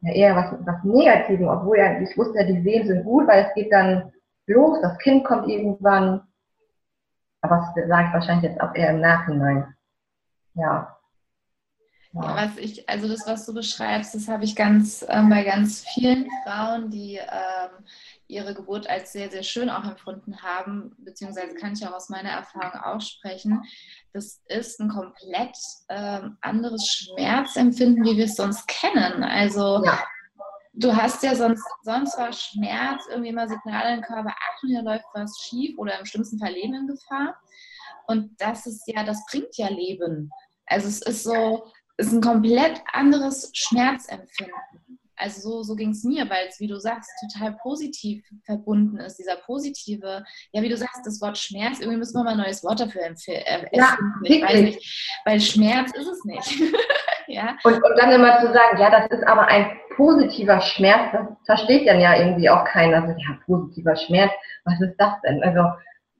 [SPEAKER 2] ja eher was, was Negativem, obwohl ja, ich wusste ja, die Wehen sind gut, weil es geht dann los, das Kind kommt irgendwann. Aber das sage ich wahrscheinlich jetzt auch eher im Nachhinein. Ja.
[SPEAKER 1] Ja, was ich, also das, was du beschreibst, das habe ich ganz ähm, bei ganz vielen Frauen, die ähm, ihre Geburt als sehr, sehr schön auch empfunden haben, beziehungsweise kann ich auch aus meiner Erfahrung auch sprechen. Das ist ein komplett ähm, anderes Schmerzempfinden, wie wir es sonst kennen. Also ja. Du hast ja sonst, sonst war Schmerz irgendwie immer Signale im Körper, Achtung, hier läuft was schief oder im schlimmsten Fall Leben in Gefahr. Und das ist ja, das bringt ja Leben. Also es ist so, ist ein komplett anderes Schmerzempfinden. Also so, so ging es mir, weil es, wie du sagst, total positiv verbunden ist, dieser positive, ja, wie du sagst, das Wort Schmerz, irgendwie müssen wir mal ein neues Wort dafür empfehlen. Äh, ja, weil Schmerz ist es nicht.
[SPEAKER 2] ja? Und, und dann immer zu sagen, ja, das ist aber ein positiver Schmerz, das versteht dann ja irgendwie auch keiner. Also, ja, positiver Schmerz, was ist das denn? Also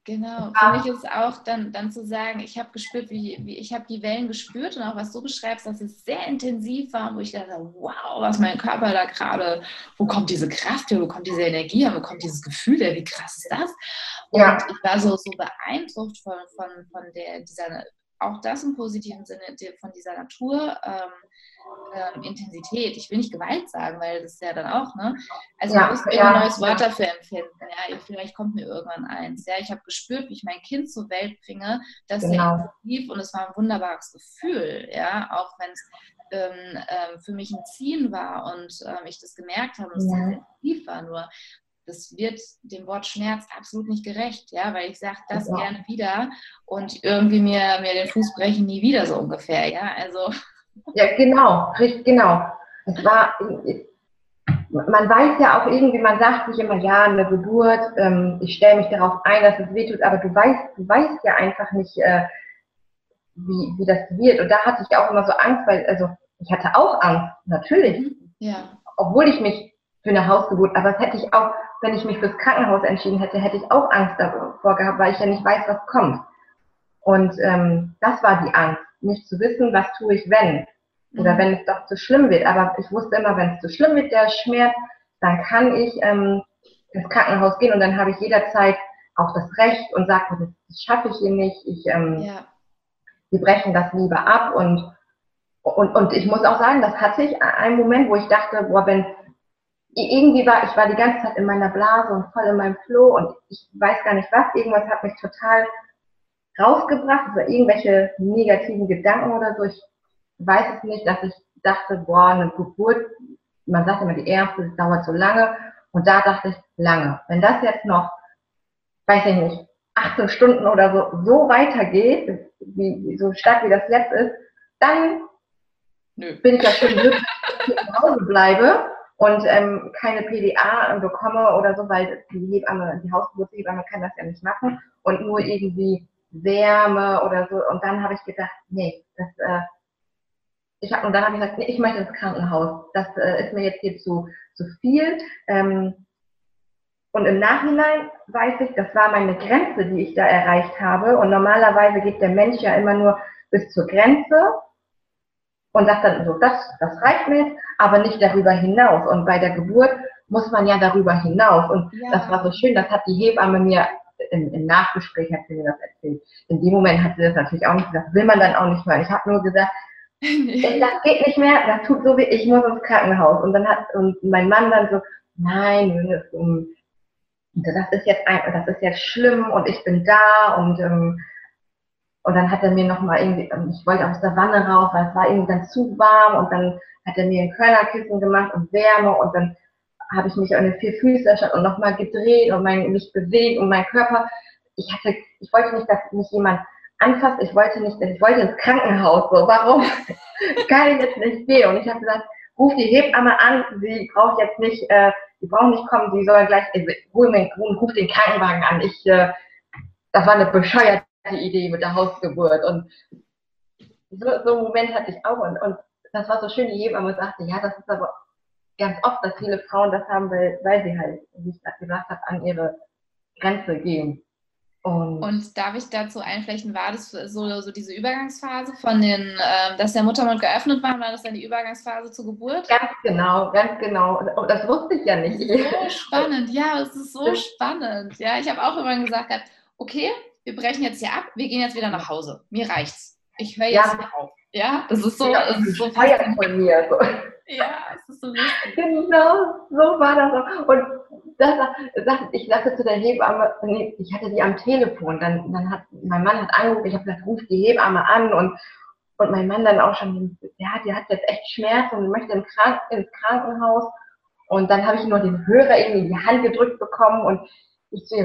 [SPEAKER 1] Genau, für mich ist auch dann, dann zu sagen, ich habe gespürt, wie, wie ich habe die Wellen gespürt und auch was du beschreibst, dass es sehr intensiv war, wo ich dachte, wow, was mein Körper da gerade, wo kommt diese Kraft her, wo kommt diese Energie her, wo kommt dieses Gefühl her, wie krass ist das? Und ja. ich war so, so beeindruckt von, von, von der, dieser, auch das im positiven Sinne, von dieser Natur. Ähm, ähm, Intensität. Ich will nicht Gewalt sagen, weil das ist ja dann auch, ne? Also ja, man muss ja. ein neues Wort dafür empfinden. Ja, vielleicht kommt mir irgendwann eins. Ja, ich habe gespürt, wie ich mein Kind zur Welt bringe, das genau. sehr intensiv und es war ein wunderbares Gefühl, ja, auch wenn es ähm, ähm, für mich ein Ziehen war und ähm, ich das gemerkt habe und es ja. sehr intensiv war. Nur das wird dem Wort Schmerz absolut nicht gerecht, ja, weil ich sage das ja. gerne wieder und irgendwie mir, mir den Fuß brechen nie wieder so ungefähr, ja, also
[SPEAKER 2] ja, genau, richtig, genau. Es war, man weiß ja auch irgendwie, man sagt sich immer, ja, eine Geburt, ähm, ich stelle mich darauf ein, dass es wehtut, aber du weißt, du weißt ja einfach nicht, äh, wie, wie das wird. Und da hatte ich auch immer so Angst, weil, also ich hatte auch Angst, natürlich. Ja. Obwohl ich mich für eine Hausgeburt, aber das hätte ich auch, wenn ich mich fürs Krankenhaus entschieden hätte, hätte ich auch Angst davor gehabt, weil ich ja nicht weiß, was kommt. Und ähm, das war die Angst nicht zu wissen, was tue ich, wenn. Oder mhm. wenn es doch zu schlimm wird. Aber ich wusste immer, wenn es zu schlimm wird, der Schmerz, dann kann ich ähm, ins Krankenhaus gehen und dann habe ich jederzeit auch das Recht und sage, das, schaffe ich hier nicht. Ich, ähm, ja. Wir brechen das lieber ab und, und, und ich muss auch sagen, das hatte ich einen Moment, wo ich dachte, boah, wenn irgendwie war, ich war die ganze Zeit in meiner Blase und voll in meinem Floh und ich weiß gar nicht was, irgendwas hat mich total rausgebracht, also irgendwelche negativen Gedanken oder so. Ich weiß es nicht, dass ich dachte, boah, eine Geburt, man sagt immer die erste, das dauert so lange. Und da dachte ich, lange. Wenn das jetzt noch, weiß ich nicht, 18 Stunden oder so, so weitergeht, wie, so stark wie das jetzt ist, dann Nö. bin ich ja schon glücklich, dass ich zu Hause bleibe und ähm, keine PDA bekomme oder so, weil die Hebamme, die Hausgeburtshebamme kann das ja nicht machen und nur irgendwie Wärme oder so. Und dann habe ich gedacht, nee, das, äh, ich hab, und dann habe ich gesagt, nee, ich möchte ins Krankenhaus. Das äh, ist mir jetzt hier zu, zu viel. Ähm, und im Nachhinein weiß ich, das war meine Grenze, die ich da erreicht habe. Und normalerweise geht der Mensch ja immer nur bis zur Grenze und sagt dann so, das, das reicht mir jetzt, aber nicht darüber hinaus. Und bei der Geburt muss man ja darüber hinaus. Und ja. das war so schön, das hat die Hebamme mir im, im Nachgespräch hat sie mir das erzählt. In dem Moment hat sie das natürlich auch nicht gesagt, will man dann auch nicht hören. Ich habe nur gesagt, das geht nicht mehr, das tut so weh, ich muss ins Krankenhaus. Und dann hat und mein Mann dann so, nein, das ist jetzt ein, das ist jetzt schlimm und ich bin da und ähm, und dann hat er mir nochmal irgendwie, ähm, ich wollte aus der Wanne raus, weil es war irgendwie dann zu warm und dann hat er mir ein Körnerkissen gemacht und Wärme und dann habe ich mich an den vier Füßen und nochmal gedreht und mein, mich bewegt und mein Körper. Ich hatte, ich wollte nicht, dass mich jemand anfasst. Ich wollte nicht, ich wollte ins Krankenhaus. So, warum kann ich jetzt nicht gehen? Und ich habe gesagt, ruf die Hebamme an. Sie braucht jetzt nicht, äh, sie braucht nicht kommen. Sie soll gleich, äh, mir, ruf den Krankenwagen an. Ich, äh, das war eine bescheuerte Idee mit der Hausgeburt. Und so, so einen Moment hatte ich auch. Und, und das war so schön. Die Hebamme sagte, ja, das ist aber ganz oft, dass viele Frauen das haben, weil, weil sie halt, wie ich gesagt habe, an ihre Grenze gehen.
[SPEAKER 1] Und, und, darf ich dazu einflechten, war das so, so diese Übergangsphase von den, äh, dass der Muttermund geöffnet war, war das dann die Übergangsphase zur Geburt?
[SPEAKER 2] Ganz genau, ganz genau. Und das wusste ich ja nicht.
[SPEAKER 1] So spannend, ja, es ist so spannend. Ja, ich habe auch immer gesagt, okay, wir brechen jetzt hier ab, wir gehen jetzt wieder nach Hause. Mir reicht's. Ich höre jetzt ja. auf Ja, das ist so.
[SPEAKER 2] Ja,
[SPEAKER 1] das ist so
[SPEAKER 2] Feier von mir. So.
[SPEAKER 1] Ja, es ist so lustig.
[SPEAKER 2] Genau, so war das auch. Und das, ich sagte zu der Hebamme, nee, ich hatte die am Telefon, dann, dann hat mein Mann hat angerufen, ich habe gesagt, ruf die Hebamme an und, und mein Mann dann auch schon, ja, die hat jetzt echt Schmerzen und möchte Krank ins Krankenhaus. Und dann habe ich nur den Hörer irgendwie in die Hand gedrückt bekommen und ich so,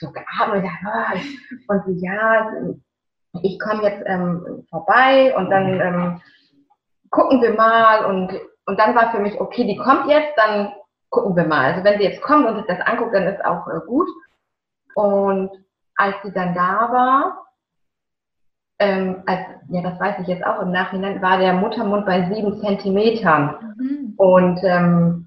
[SPEAKER 2] so geatmet oh, und sie, ja, ich komme jetzt ähm, vorbei und dann ähm, gucken wir mal und, und dann war für mich, okay, die kommt jetzt, dann gucken wir mal. Also wenn sie jetzt kommt und sich das anguckt, dann ist auch äh, gut. Und als sie dann da war, ähm, als, ja, das weiß ich jetzt auch im Nachhinein, war der Muttermund bei sieben Zentimetern. Mhm. Und ähm,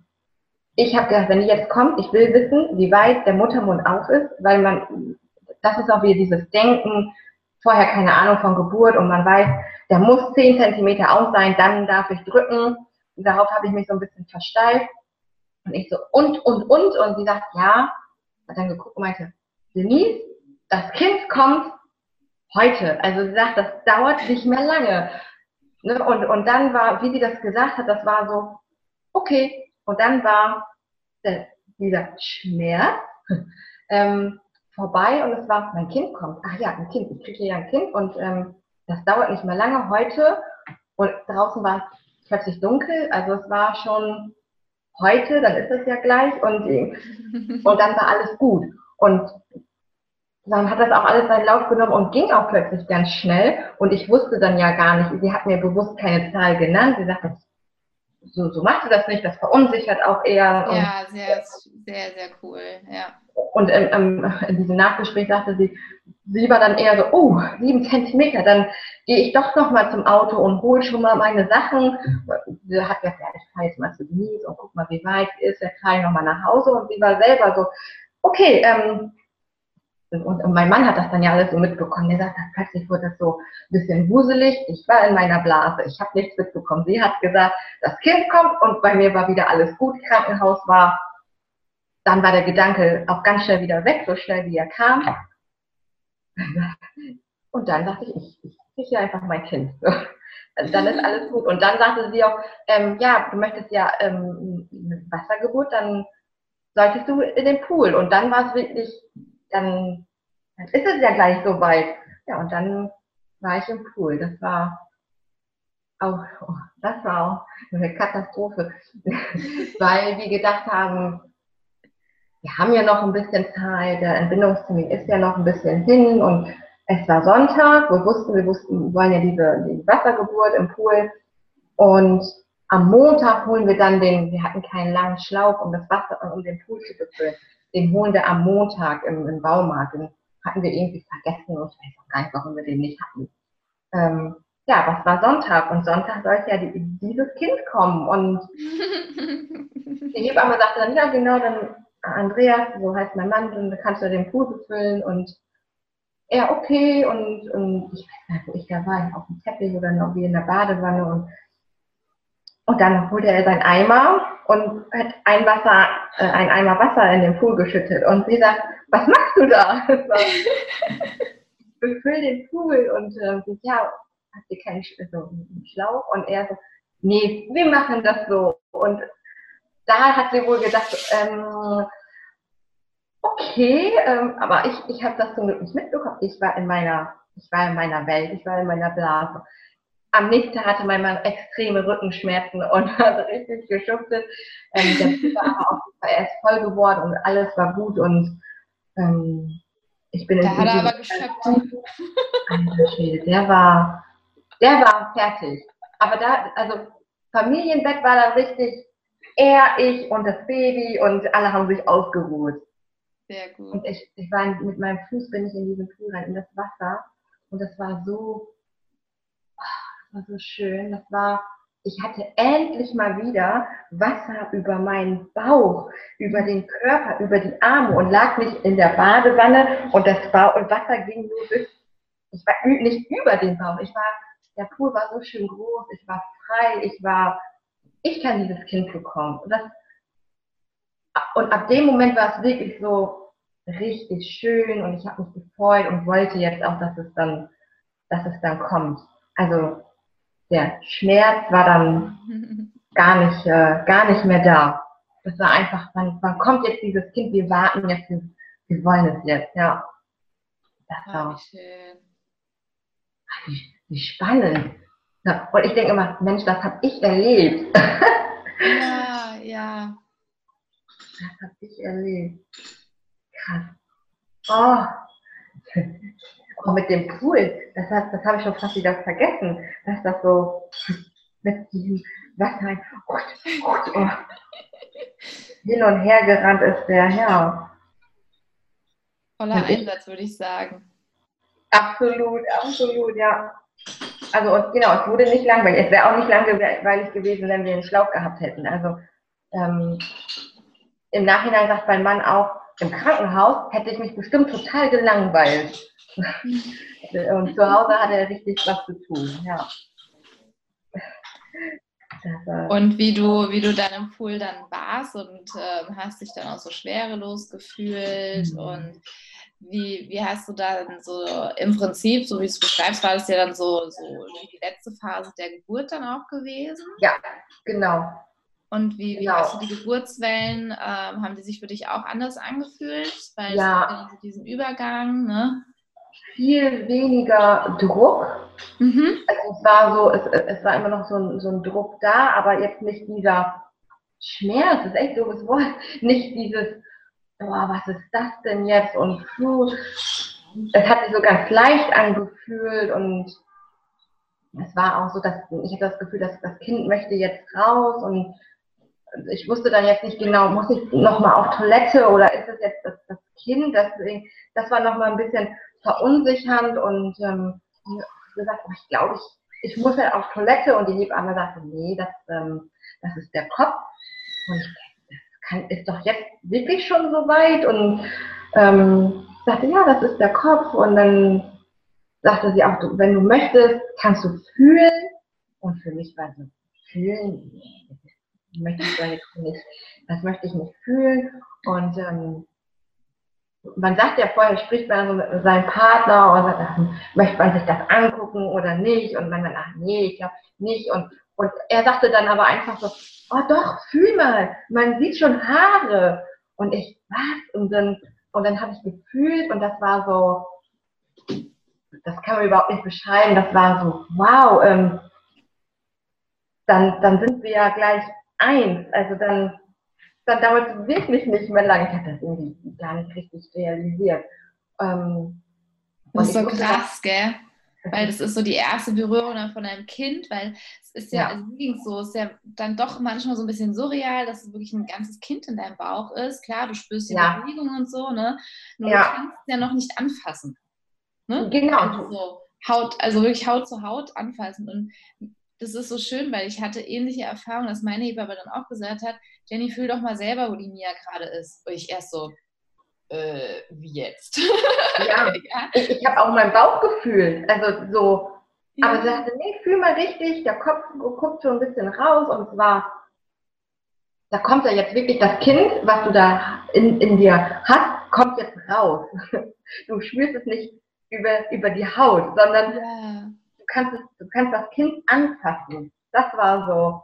[SPEAKER 2] ich habe gedacht, wenn die jetzt kommt, ich will wissen, wie weit der Muttermund auf ist, weil man, das ist auch wieder dieses Denken, vorher keine Ahnung von Geburt und man weiß, der muss 10 cm aus sein, dann darf ich drücken. Und darauf habe ich mich so ein bisschen versteift. Und ich so, und, und, und. Und sie sagt, ja. Hat dann geguckt und meinte, Denise, das Kind kommt heute. Also sie sagt, das dauert nicht mehr lange. Ne? Und, und dann war, wie sie das gesagt hat, das war so, okay. Und dann war der, dieser Schmerz ähm, vorbei und es war, mein Kind kommt. Ach ja, ein Kind. Ich kriege hier ein Kind und ähm, das dauert nicht mehr lange heute. Und draußen war es plötzlich dunkel. Also es war schon heute, dann ist es ja gleich. Und, und dann war alles gut. Und dann hat das auch alles seinen Lauf genommen und ging auch plötzlich ganz schnell. Und ich wusste dann ja gar nicht, sie hat mir bewusst keine Zahl genannt. Sie sagt, so, so macht sie das nicht, das verunsichert auch eher.
[SPEAKER 1] Ja, sehr, sehr, sehr cool, ja.
[SPEAKER 2] Und in, in diesem Nachgespräch sagte sie, sie war dann eher so, oh, sieben Zentimeter, dann gehe ich doch noch mal zum Auto und hole schon mal meine Sachen. Sie hat gesagt, ja, ich fahre jetzt mal zu Denise und guck mal, wie weit ist, dann fahre ich noch mal nach Hause. Und sie war selber so, okay, ähm, und, mein Mann hat das dann ja alles so mitbekommen. Der sagt, plötzlich wurde das so ein bisschen wuselig. Ich war in meiner Blase. Ich habe nichts mitbekommen. Sie hat gesagt, das Kind kommt und bei mir war wieder alles gut. Krankenhaus war. Dann war der Gedanke auch ganz schnell wieder weg, so schnell wie er kam. Und dann dachte ich, ich, ich kriege hier einfach mein Kind. Also dann ist alles gut. Und dann sagte sie auch, ähm, ja, du möchtest ja ähm, Wassergeburt, dann solltest du in den Pool. Und dann war es wirklich dann, dann ist es ja gleich so weit. Ja, und dann war ich im Pool. Das war auch, oh, das war auch eine Katastrophe, weil wir gedacht haben, wir haben ja noch ein bisschen Zeit, der Entbindungstermin ist ja noch ein bisschen hin und es war Sonntag, wir wussten, wir wussten, wir wollen ja diese, die Wassergeburt im Pool und am Montag holen wir dann den, wir hatten keinen langen Schlauch, um das Wasser, um den Pool zu befüllen den holen wir am Montag im, im Baumarkt. Den hatten wir irgendwie vergessen und ich weiß auch gar nicht, warum wir den nicht hatten. Ähm, ja, was war Sonntag? Und Sonntag sollte ja die, dieses Kind kommen. Und die Hebamme sagte dann, ja genau, dann Andreas, so heißt mein Mann, dann kannst du den Pool befüllen und er okay und, und ich weiß nicht, wo ich da war, auf dem Teppich oder noch wie in der Badewanne und und dann holte er sein Eimer und hat ein Wasser, äh, ein Eimer Wasser in den Pool geschüttet. Und sie sagt, was machst du da? Befüll den Pool und äh, ja, hat sie keinen so Schlauch? Und er so, nee, wir machen das so. Und da hat sie wohl gedacht, ähm, okay, ähm, aber ich, ich habe das zum Glück nicht mitbekommen. Ich war in meiner, ich war in meiner Welt, ich war in meiner Blase am nächsten Tag hatte mein Mann extreme Rückenschmerzen und hat richtig geschuftet. Ähm, der war aber auch er ist voll geworden und alles war gut und ähm, ich bin
[SPEAKER 1] da hat er aber geschöpft.
[SPEAKER 2] Der war, der war fertig. Aber da, also Familienbett war da richtig er, ich und das Baby und alle haben sich ausgeruht.
[SPEAKER 1] Sehr gut.
[SPEAKER 2] Und ich, ich war mit meinem Fuß bin ich in diesen Pool rein, in das Wasser und das war so war so schön. Das war, ich hatte endlich mal wieder Wasser über meinen Bauch, über den Körper, über die Arme und lag nicht in der Badewanne und das ba und Wasser ging nur bis, ich war nicht über den Bauch. Ich war, der Pool war so schön groß, ich war frei, ich war, ich kann dieses Kind bekommen. Und, das, und ab dem Moment war es wirklich so richtig schön und ich habe mich gefreut und wollte jetzt auch, dass es dann, dass es dann kommt. Also der Schmerz war dann gar nicht, äh, gar nicht mehr da. Das war einfach, wann, wann kommt jetzt dieses Kind, wir warten jetzt, wir, wir wollen es jetzt, ja. Das
[SPEAKER 1] Ah,
[SPEAKER 2] war
[SPEAKER 1] wie schön.
[SPEAKER 2] wie, wie spannend. Ja, und ich denke immer, Mensch, das habe ich erlebt.
[SPEAKER 1] Ja, ja.
[SPEAKER 2] Das habe ich erlebt. Krass. Oh. Auch mit dem Pool, das, hat- das habe ich schon fast wieder vergessen, dass das so mit diesem Wasser oh, hin und her gerannt ist, der Herr.
[SPEAKER 1] Voller Einsatz, würde ich sagen.
[SPEAKER 2] Absolut, absolut, ja. Also und genau, es wurde nicht langweilig. Es wäre auch nicht langweilig gewesen, wenn wir einen Schlauch gehabt hätten. Also ähm, im Nachhinein sagt mein Mann auch, im Krankenhaus hätte ich mich bestimmt total gelangweilt. Und zu Hause hat er richtig was zu tun, ja. Äh,
[SPEAKER 1] Und wie du, wie du dann im Pool dann warst und ähm, hast dich dann auch so schwerelos gefühlt
[SPEAKER 2] Mhm.
[SPEAKER 1] und wie, wie hast du dann so im Prinzip, so wie du es beschreibst, war das ja dann so, so die letzte Phase der Geburt dann auch gewesen?
[SPEAKER 2] genau.
[SPEAKER 1] Und wie, wie
[SPEAKER 2] Genau.
[SPEAKER 1] hast du die Geburtswellen, ähm, haben die sich für dich auch anders angefühlt? Weil
[SPEAKER 2] Ja.
[SPEAKER 1] es ja diesen Übergang, ne?
[SPEAKER 2] Viel weniger Druck.
[SPEAKER 1] Mhm.
[SPEAKER 2] Also es war so, es, es war immer noch so ein, so ein Druck da, aber jetzt nicht dieser Schmerz, das ist echt so das Wort, nicht dieses, boah, was ist das denn jetzt und puh. Es hat sich so ganz leicht angefühlt und es war auch so, dass ich hatte das Gefühl, dass das Kind möchte jetzt raus und ich wusste dann jetzt nicht genau, muss ich nochmal auf Toilette oder ist es jetzt das, das Kind? Deswegen, das war nochmal ein bisschen verunsichernd und ähm, gesagt, oh, ich glaube, ich, ich muss ja auf Toilette und die Hebamme sagte, nee, das, ähm, das ist der Kopf. Und ich das kann, ist doch jetzt wirklich schon so weit. Und ähm, sagte, ja, das ist der Kopf. Und dann sagte sie auch, du, wenn du möchtest, kannst du fühlen. Und für mich war so, fühlen, nee, das möchte ich da jetzt nicht, das möchte ich nicht fühlen. Und ähm, man sagt ja vorher, spricht man so mit seinem Partner und sagt, möchte man sich das angucken oder nicht? Und man sagt, ach nee, ich glaube nicht. Und, und er sagte dann aber einfach so, oh doch, fühl mal, man sieht schon Haare. Und ich, was? Und dann, und dann habe ich gefühlt und das war so, das kann man überhaupt nicht beschreiben, das war so, wow, ähm, dann, dann sind wir ja gleich eins. Also dann, dann dauert es wirklich nicht mehr lange. Ich habe das irgendwie gar nicht richtig realisiert. Ähm,
[SPEAKER 1] Das ist so krass, gell? Weil das ist so die erste Berührung dann von einem Kind, weil es ist ja,
[SPEAKER 2] Ja.
[SPEAKER 1] also mir ging's so, es ist ja dann doch manchmal so ein bisschen surreal, dass es wirklich ein ganzes Kind in deinem Bauch ist. Klar, du spürst die
[SPEAKER 2] Ja.
[SPEAKER 1] Bewegung und so, ne? Nur
[SPEAKER 2] Ja.
[SPEAKER 1] du kannst es ja noch nicht anfassen. Ne?
[SPEAKER 2] Genau.
[SPEAKER 1] Also so Haut, also wirklich Haut zu Haut anfassen. Und das ist so schön, weil ich hatte ähnliche Erfahrungen, dass meine Hebamme dann auch gesagt hat, Jenny, fühl doch mal selber, wo die Mia gerade ist. Und ich erst so, äh, wie jetzt?
[SPEAKER 2] Ja.
[SPEAKER 1] ja.
[SPEAKER 2] Ich, ich habe auch mein Bauch gefühlt. Also so, aber
[SPEAKER 1] Ja.
[SPEAKER 2] sie sagte, nee, fühl mal richtig, der Kopf guckt schon ein bisschen raus und es war, da kommt ja jetzt wirklich das Kind, was du da in, in dir hast, kommt jetzt raus. Du spürst es nicht über, über die Haut, sondern
[SPEAKER 1] ja.
[SPEAKER 2] Du kannst, es, du kannst das Kind anfassen. Das war so,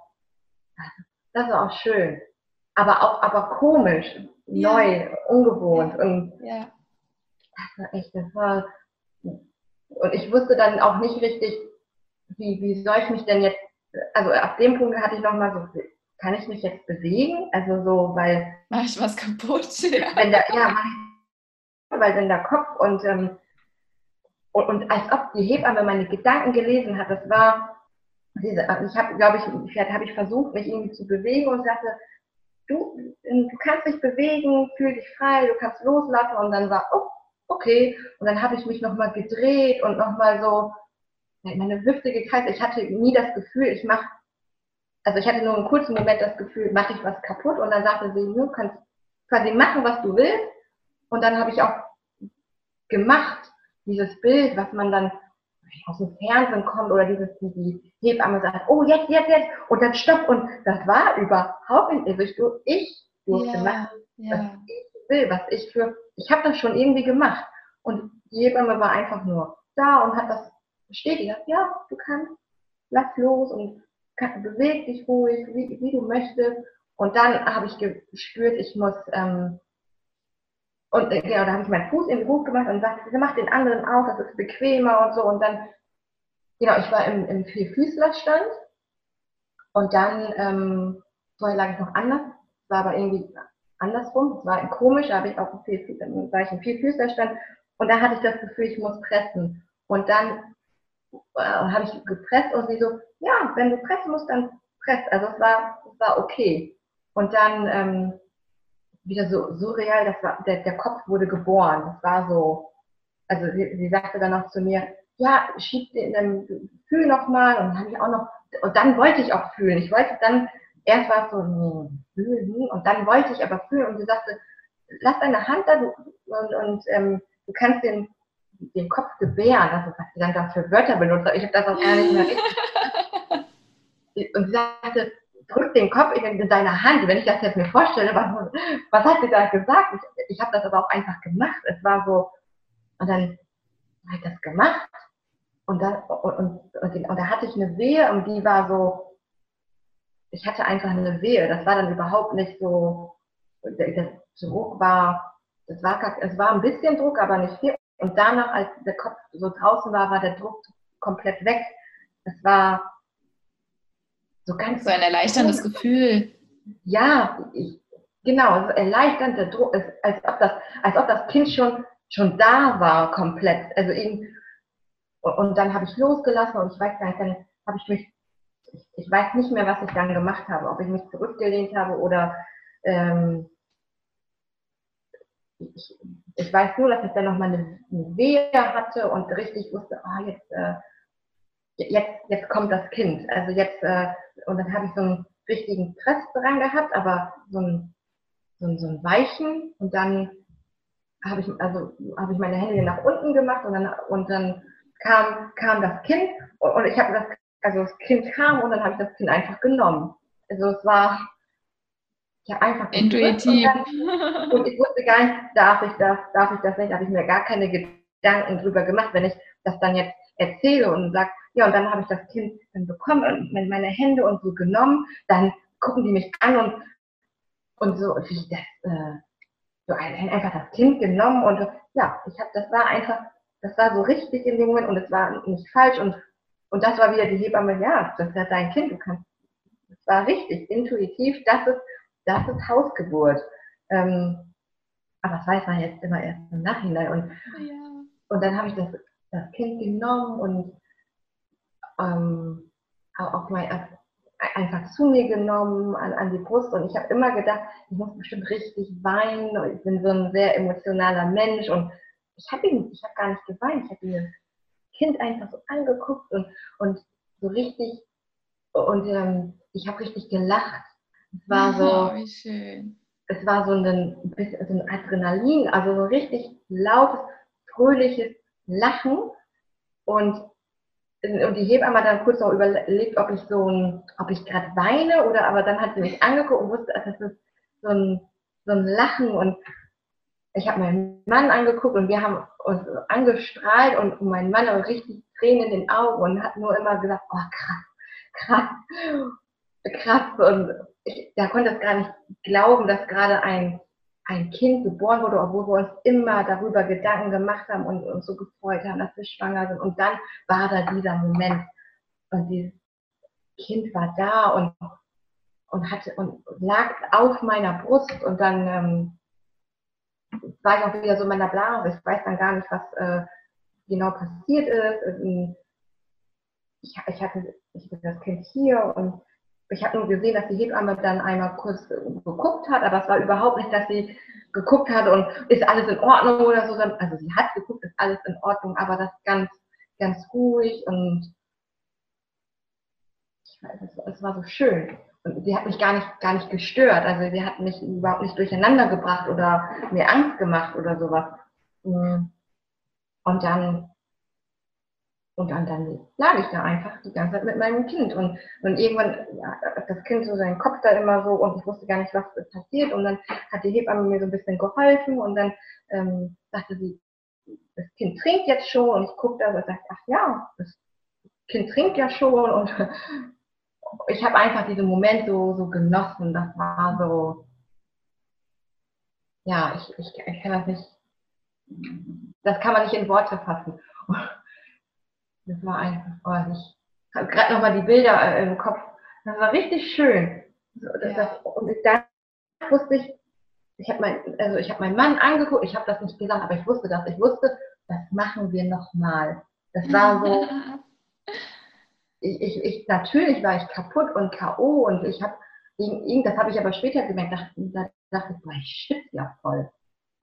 [SPEAKER 2] das war auch schön. Aber auch, aber komisch,
[SPEAKER 1] Ja.
[SPEAKER 2] neu, ungewohnt. Und
[SPEAKER 1] ja.
[SPEAKER 2] das war echt, das war, und ich wusste dann auch nicht richtig, wie, wie soll ich mich denn jetzt, also ab dem Punkt hatte ich nochmal so, kann ich mich jetzt bewegen? Also so, weil,
[SPEAKER 1] Mach ich was kaputt? Ja.
[SPEAKER 2] wenn der, ja, weil, weil wenn der Kopf und, ähm, und, und als ob die Hebamme meine Gedanken gelesen hat, das war, diese, ich habe, glaube ich, vielleicht habe ich versucht, mich irgendwie zu bewegen und sagte, du, du kannst dich bewegen, fühl dich frei, du kannst loslassen und dann war, oh, okay. Und dann habe ich mich nochmal gedreht und nochmal so, meine Hüfte gekreist. Ich hatte nie das Gefühl, ich mache, also ich hatte nur einen kurzen Moment das Gefühl, mache ich was kaputt und dann sagte sie, du kannst quasi machen, was du willst. Und dann habe ich auch gemacht, dieses Bild, was man dann aus dem Fernsehen kommt oder dieses, die, die Hebamme sagt, oh, jetzt, jetzt, jetzt, und dann stopp. Und das war überhaupt nicht, also ich, ich durfte machen,
[SPEAKER 1] Ja,
[SPEAKER 2] was
[SPEAKER 1] ja.
[SPEAKER 2] ich will, was ich für, ich habe das schon irgendwie gemacht. Und die Hebamme war einfach nur da und hat das bestätigt, ja, du kannst lass los und kann, beweg dich ruhig, wie, wie du möchtest. Und dann habe ich gespürt, ich muss, ähm, und äh, genau, da habe ich meinen Fuß in den Hof gemacht und sagte, mach den anderen auch, das ist bequemer und so. Und dann, genau, ich war im, im Vierfüßlerstand und dann, ähm, vorher lag ich noch anders, war aber irgendwie andersrum, es war komisch, da habe ich auch ein Vier, dann war ich im Vierfüßlerstand und da hatte ich das Gefühl, ich muss pressen. Und dann äh, habe ich gepresst und sie so, ja, wenn du pressen musst, dann press. Also es war, es war okay. Und dann ähm, wieder so surreal, das war, der, der Kopf wurde geboren. Das war so, also sie, sie sagte dann noch zu mir, ja, schieb den, dann fühl noch mal und dann habe ich auch noch, und dann wollte ich auch fühlen. Ich wollte dann, erst war es so, hm, fühlen, und dann wollte ich aber fühlen und sie sagte, lass deine Hand da und, und ähm, du kannst den, den Kopf gebären, also was sie dann da für Wörter benutzt. Ich habe das auch gar nicht mehr richtig. und sie sagte, drück den Kopf in, in deine Hand. Wenn ich das jetzt mir vorstelle, was, was hat sie da gesagt? Ich, ich habe das aber auch einfach gemacht. Es war so, und dann habe ich das gemacht. Und, dann, und, und, und, und da hatte ich eine Wehe und die war so, ich hatte einfach eine Wehe. Das war dann überhaupt nicht so, der, Druck war, das war, es war ein bisschen Druck, aber nicht viel. Und danach, als der Kopf so draußen war, war der Druck komplett weg. Das war so ganz.
[SPEAKER 1] So ein erleichterndes. Gefühl.
[SPEAKER 2] Ja, ich, genau, so erleichternd, der Druck, als, ob das, als ob das Kind schon, schon da war, komplett. Also eben, und dann habe ich losgelassen und ich weiß gar nicht, dann habe ich mich, ich, ich, weiß nicht mehr, was ich dann gemacht habe, ob ich mich zurückgelehnt habe oder ähm, ich, ich weiß nur, dass ich dann nochmal eine, eine Wehe hatte und richtig wusste, ah, jetzt, äh, jetzt, jetzt kommt das Kind. Also jetzt, äh, und dann habe ich so einen richtigen Press dran gehabt, aber so einen, so einen, so einen weichen und dann habe ich, also habe ich meine Hände nach unten gemacht und dann, und dann kam, kam das Kind und, und ich habe das, also das Kind kam und dann habe ich das Kind einfach genommen. Also es war, ja einfach
[SPEAKER 1] intuitiv.
[SPEAKER 2] Und, dann, und, ich wusste gar nicht, darf ich das, darf ich das nicht, habe ich mir gar keine Gedanken drüber gemacht, wenn ich das dann jetzt erzähle und sage, ja, und dann habe ich das Kind dann bekommen und meine Hände und so genommen, dann gucken die mich an und, und so, wie das, äh, so einfach das Kind genommen und ja, ich habe, das war einfach, das war so richtig in dem Moment und es war nicht falsch und, und das war wieder die Hebamme, ja, das ist ja dein Kind, du kannst, das war richtig, intuitiv, das ist, das ist Hausgeburt. Ähm, aber das weiß man jetzt immer erst im Nachhinein. Und, ja. und dann habe ich das, das Kind genommen und ähm, auch mal einfach zu mir genommen, an, an die Brust. Und ich habe immer gedacht, ich muss bestimmt richtig weinen. Und ich bin so ein sehr emotionaler Mensch. Und ich habe ihn, ich habe gar nicht geweint. Ich habe ihn das Kind einfach so angeguckt und, und so richtig, und ähm, ich habe richtig gelacht. Es war so,
[SPEAKER 1] oh,
[SPEAKER 2] es war so ein, bisschen, so ein Adrenalin, also so richtig lautes, fröhliches Lachen. Und, und die Hebamme hat dann kurz noch überlegt, ob ich so ein, ob ich gerade weine oder, aber dann hat sie mich angeguckt und wusste, das ist so ein, so ein Lachen. Und ich habe meinen Mann angeguckt und wir haben uns angestrahlt und mein Mann hat richtig Tränen in den Augen und hat nur immer gesagt, oh krass, krass, krass. Und ich, da konnte es gar nicht glauben, dass gerade ein, ein Kind geboren wurde, obwohl wir uns immer darüber Gedanken gemacht haben und uns so gefreut haben, dass wir schwanger sind. Und dann war da dieser Moment und dieses Kind war da und, und hatte und lag auf meiner Brust und dann ähm, war ich auch wieder so in meiner Blase. Ich weiß dann gar nicht, was äh, genau passiert ist. Ich, ich, hatte, ich hatte das Kind hier und ich habe nur gesehen, dass die Hebamme dann einmal kurz geguckt hat, aber es war überhaupt nicht, dass sie geguckt hat und ist alles in Ordnung oder so. Also sie hat geguckt, ist alles in Ordnung, aber das ganz, ganz ruhig und ich weiß, es, war so schön. Und sie hat mich gar nicht, gar nicht gestört. Also sie hat mich überhaupt nicht durcheinander gebracht oder mir Angst gemacht oder sowas. Und dann und dann, dann lag ich da einfach die ganze Zeit mit meinem Kind. Und, und irgendwann ja, das Kind so seinen Kopf da immer so und ich wusste gar nicht, was passiert. Und dann hat die Hebamme mir so ein bisschen geholfen und dann ähm, sagte sie, das Kind trinkt jetzt schon und ich guckte da und sagte, ach ja, das Kind trinkt ja schon und ich habe einfach diesen Moment so, so genossen. Das war so, ja, ich, ich, ich kann das nicht, das kann man nicht in Worte fassen. Das war einfach, oh, ich habe gerade nochmal die Bilder äh, im Kopf. Das war richtig schön. Das, das, und dann wusste ich, ich habe mein, also ich habe meinen Mann angeguckt, ich habe das nicht gesagt, aber ich wusste das. Ich wusste, das machen wir nochmal. Das war so, ich, ich, ich, natürlich war ich kaputt und K.O. und ich habe, das habe ich aber später gemerkt, da dachte ich, boah, ich schwitze ja voll.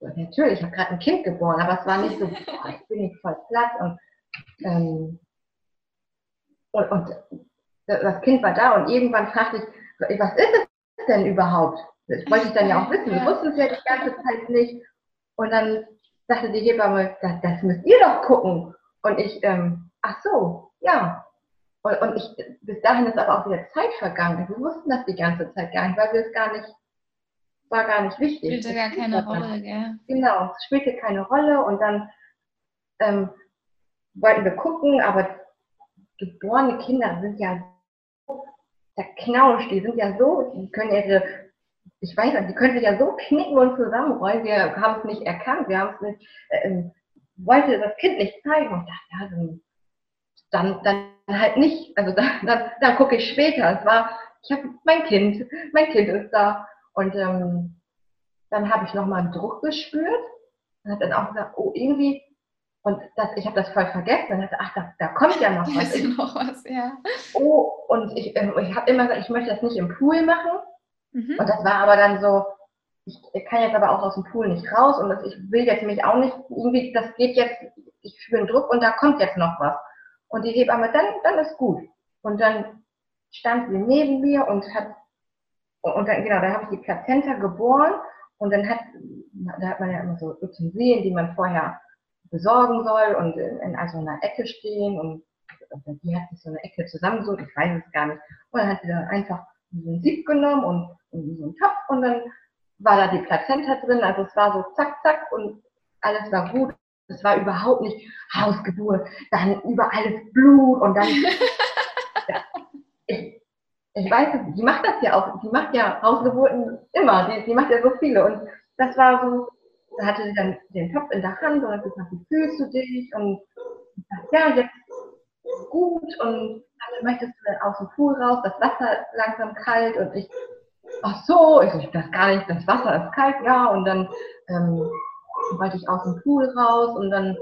[SPEAKER 2] Und natürlich, ich habe gerade ein Kind geboren, aber es war nicht so, boah, ich bin nicht voll platt und, ähm, und, und das Kind war da und irgendwann fragte ich, was ist es denn überhaupt? Das wollte ich dann ja auch wissen. Wir wussten es ja die ganze Zeit nicht. Und dann sagte die Hebamme, das, das müsst ihr doch gucken. Und ich, ähm, ach so, ja. Und, und ich, bis dahin ist aber auch wieder Zeit vergangen. Wir wussten das die ganze Zeit gar nicht, weil wir es gar nicht, war gar nicht wichtig.
[SPEAKER 1] Spielte gar keine Rolle, gell?
[SPEAKER 2] Genau, es spielte keine Rolle und dann ähm, wollten wir gucken, aber geborene Kinder sind ja so zerknautscht, die sind ja so, die können ihre, ich weiß nicht, die können sich ja so knicken und zusammenrollen, wir haben es nicht erkannt, wir haben es nicht, äh, wollte das Kind nicht zeigen und dachte, ja, dann dann, dann halt nicht. Also dann, dann, dann gucke ich später. Es war, ich habe mein Kind, mein Kind ist da. Und ähm, dann habe ich nochmal einen Druck gespürt und habe dann auch gesagt, oh, irgendwie, und das, ich habe das voll vergessen. Dann dachte ach, da, da kommt ja noch was.
[SPEAKER 1] Ist noch was, ja.
[SPEAKER 2] Oh, und ich, ähm, ich habe immer gesagt, ich möchte das nicht im Pool machen. Mhm. Und das war aber dann so, ich kann jetzt aber auch aus dem Pool nicht raus und das, ich will jetzt mich auch nicht, irgendwie, das geht jetzt, ich fühle einen Druck und da kommt jetzt noch was. Und die Hebamme, dann, dann ist gut. Und dann stand sie neben mir und hat, und dann, genau, da habe ich die Plazenta geboren und dann hat, da hat man ja immer so Utensilien, die man vorher besorgen soll und in, in also einer Ecke stehen und, und die hat sich so eine Ecke zusammengesucht, ich weiß es gar nicht. Und dann hat sie dann einfach so einen Sieb genommen und, und so einen Topf und dann war da die Plazenta drin, also es war so zack, zack und alles war gut es war überhaupt nicht Hausgeburt, dann überall ist Blut und dann. ja, ich, ich weiß es, die macht das ja auch, die macht ja Hausgeburten immer, die, die macht ja so viele. Und das war so, da hatte sie dann den Topf in der Hand und hat gesagt, wie fühlst du dich? Und ich dachte, ja, jetzt gut und dann möchtest du dann aus dem Pool raus, das Wasser langsam kalt und ich, ach so, ich, das gar nicht, das Wasser ist kalt, ja, und dann ähm, wollte ich aus dem Pool raus und dann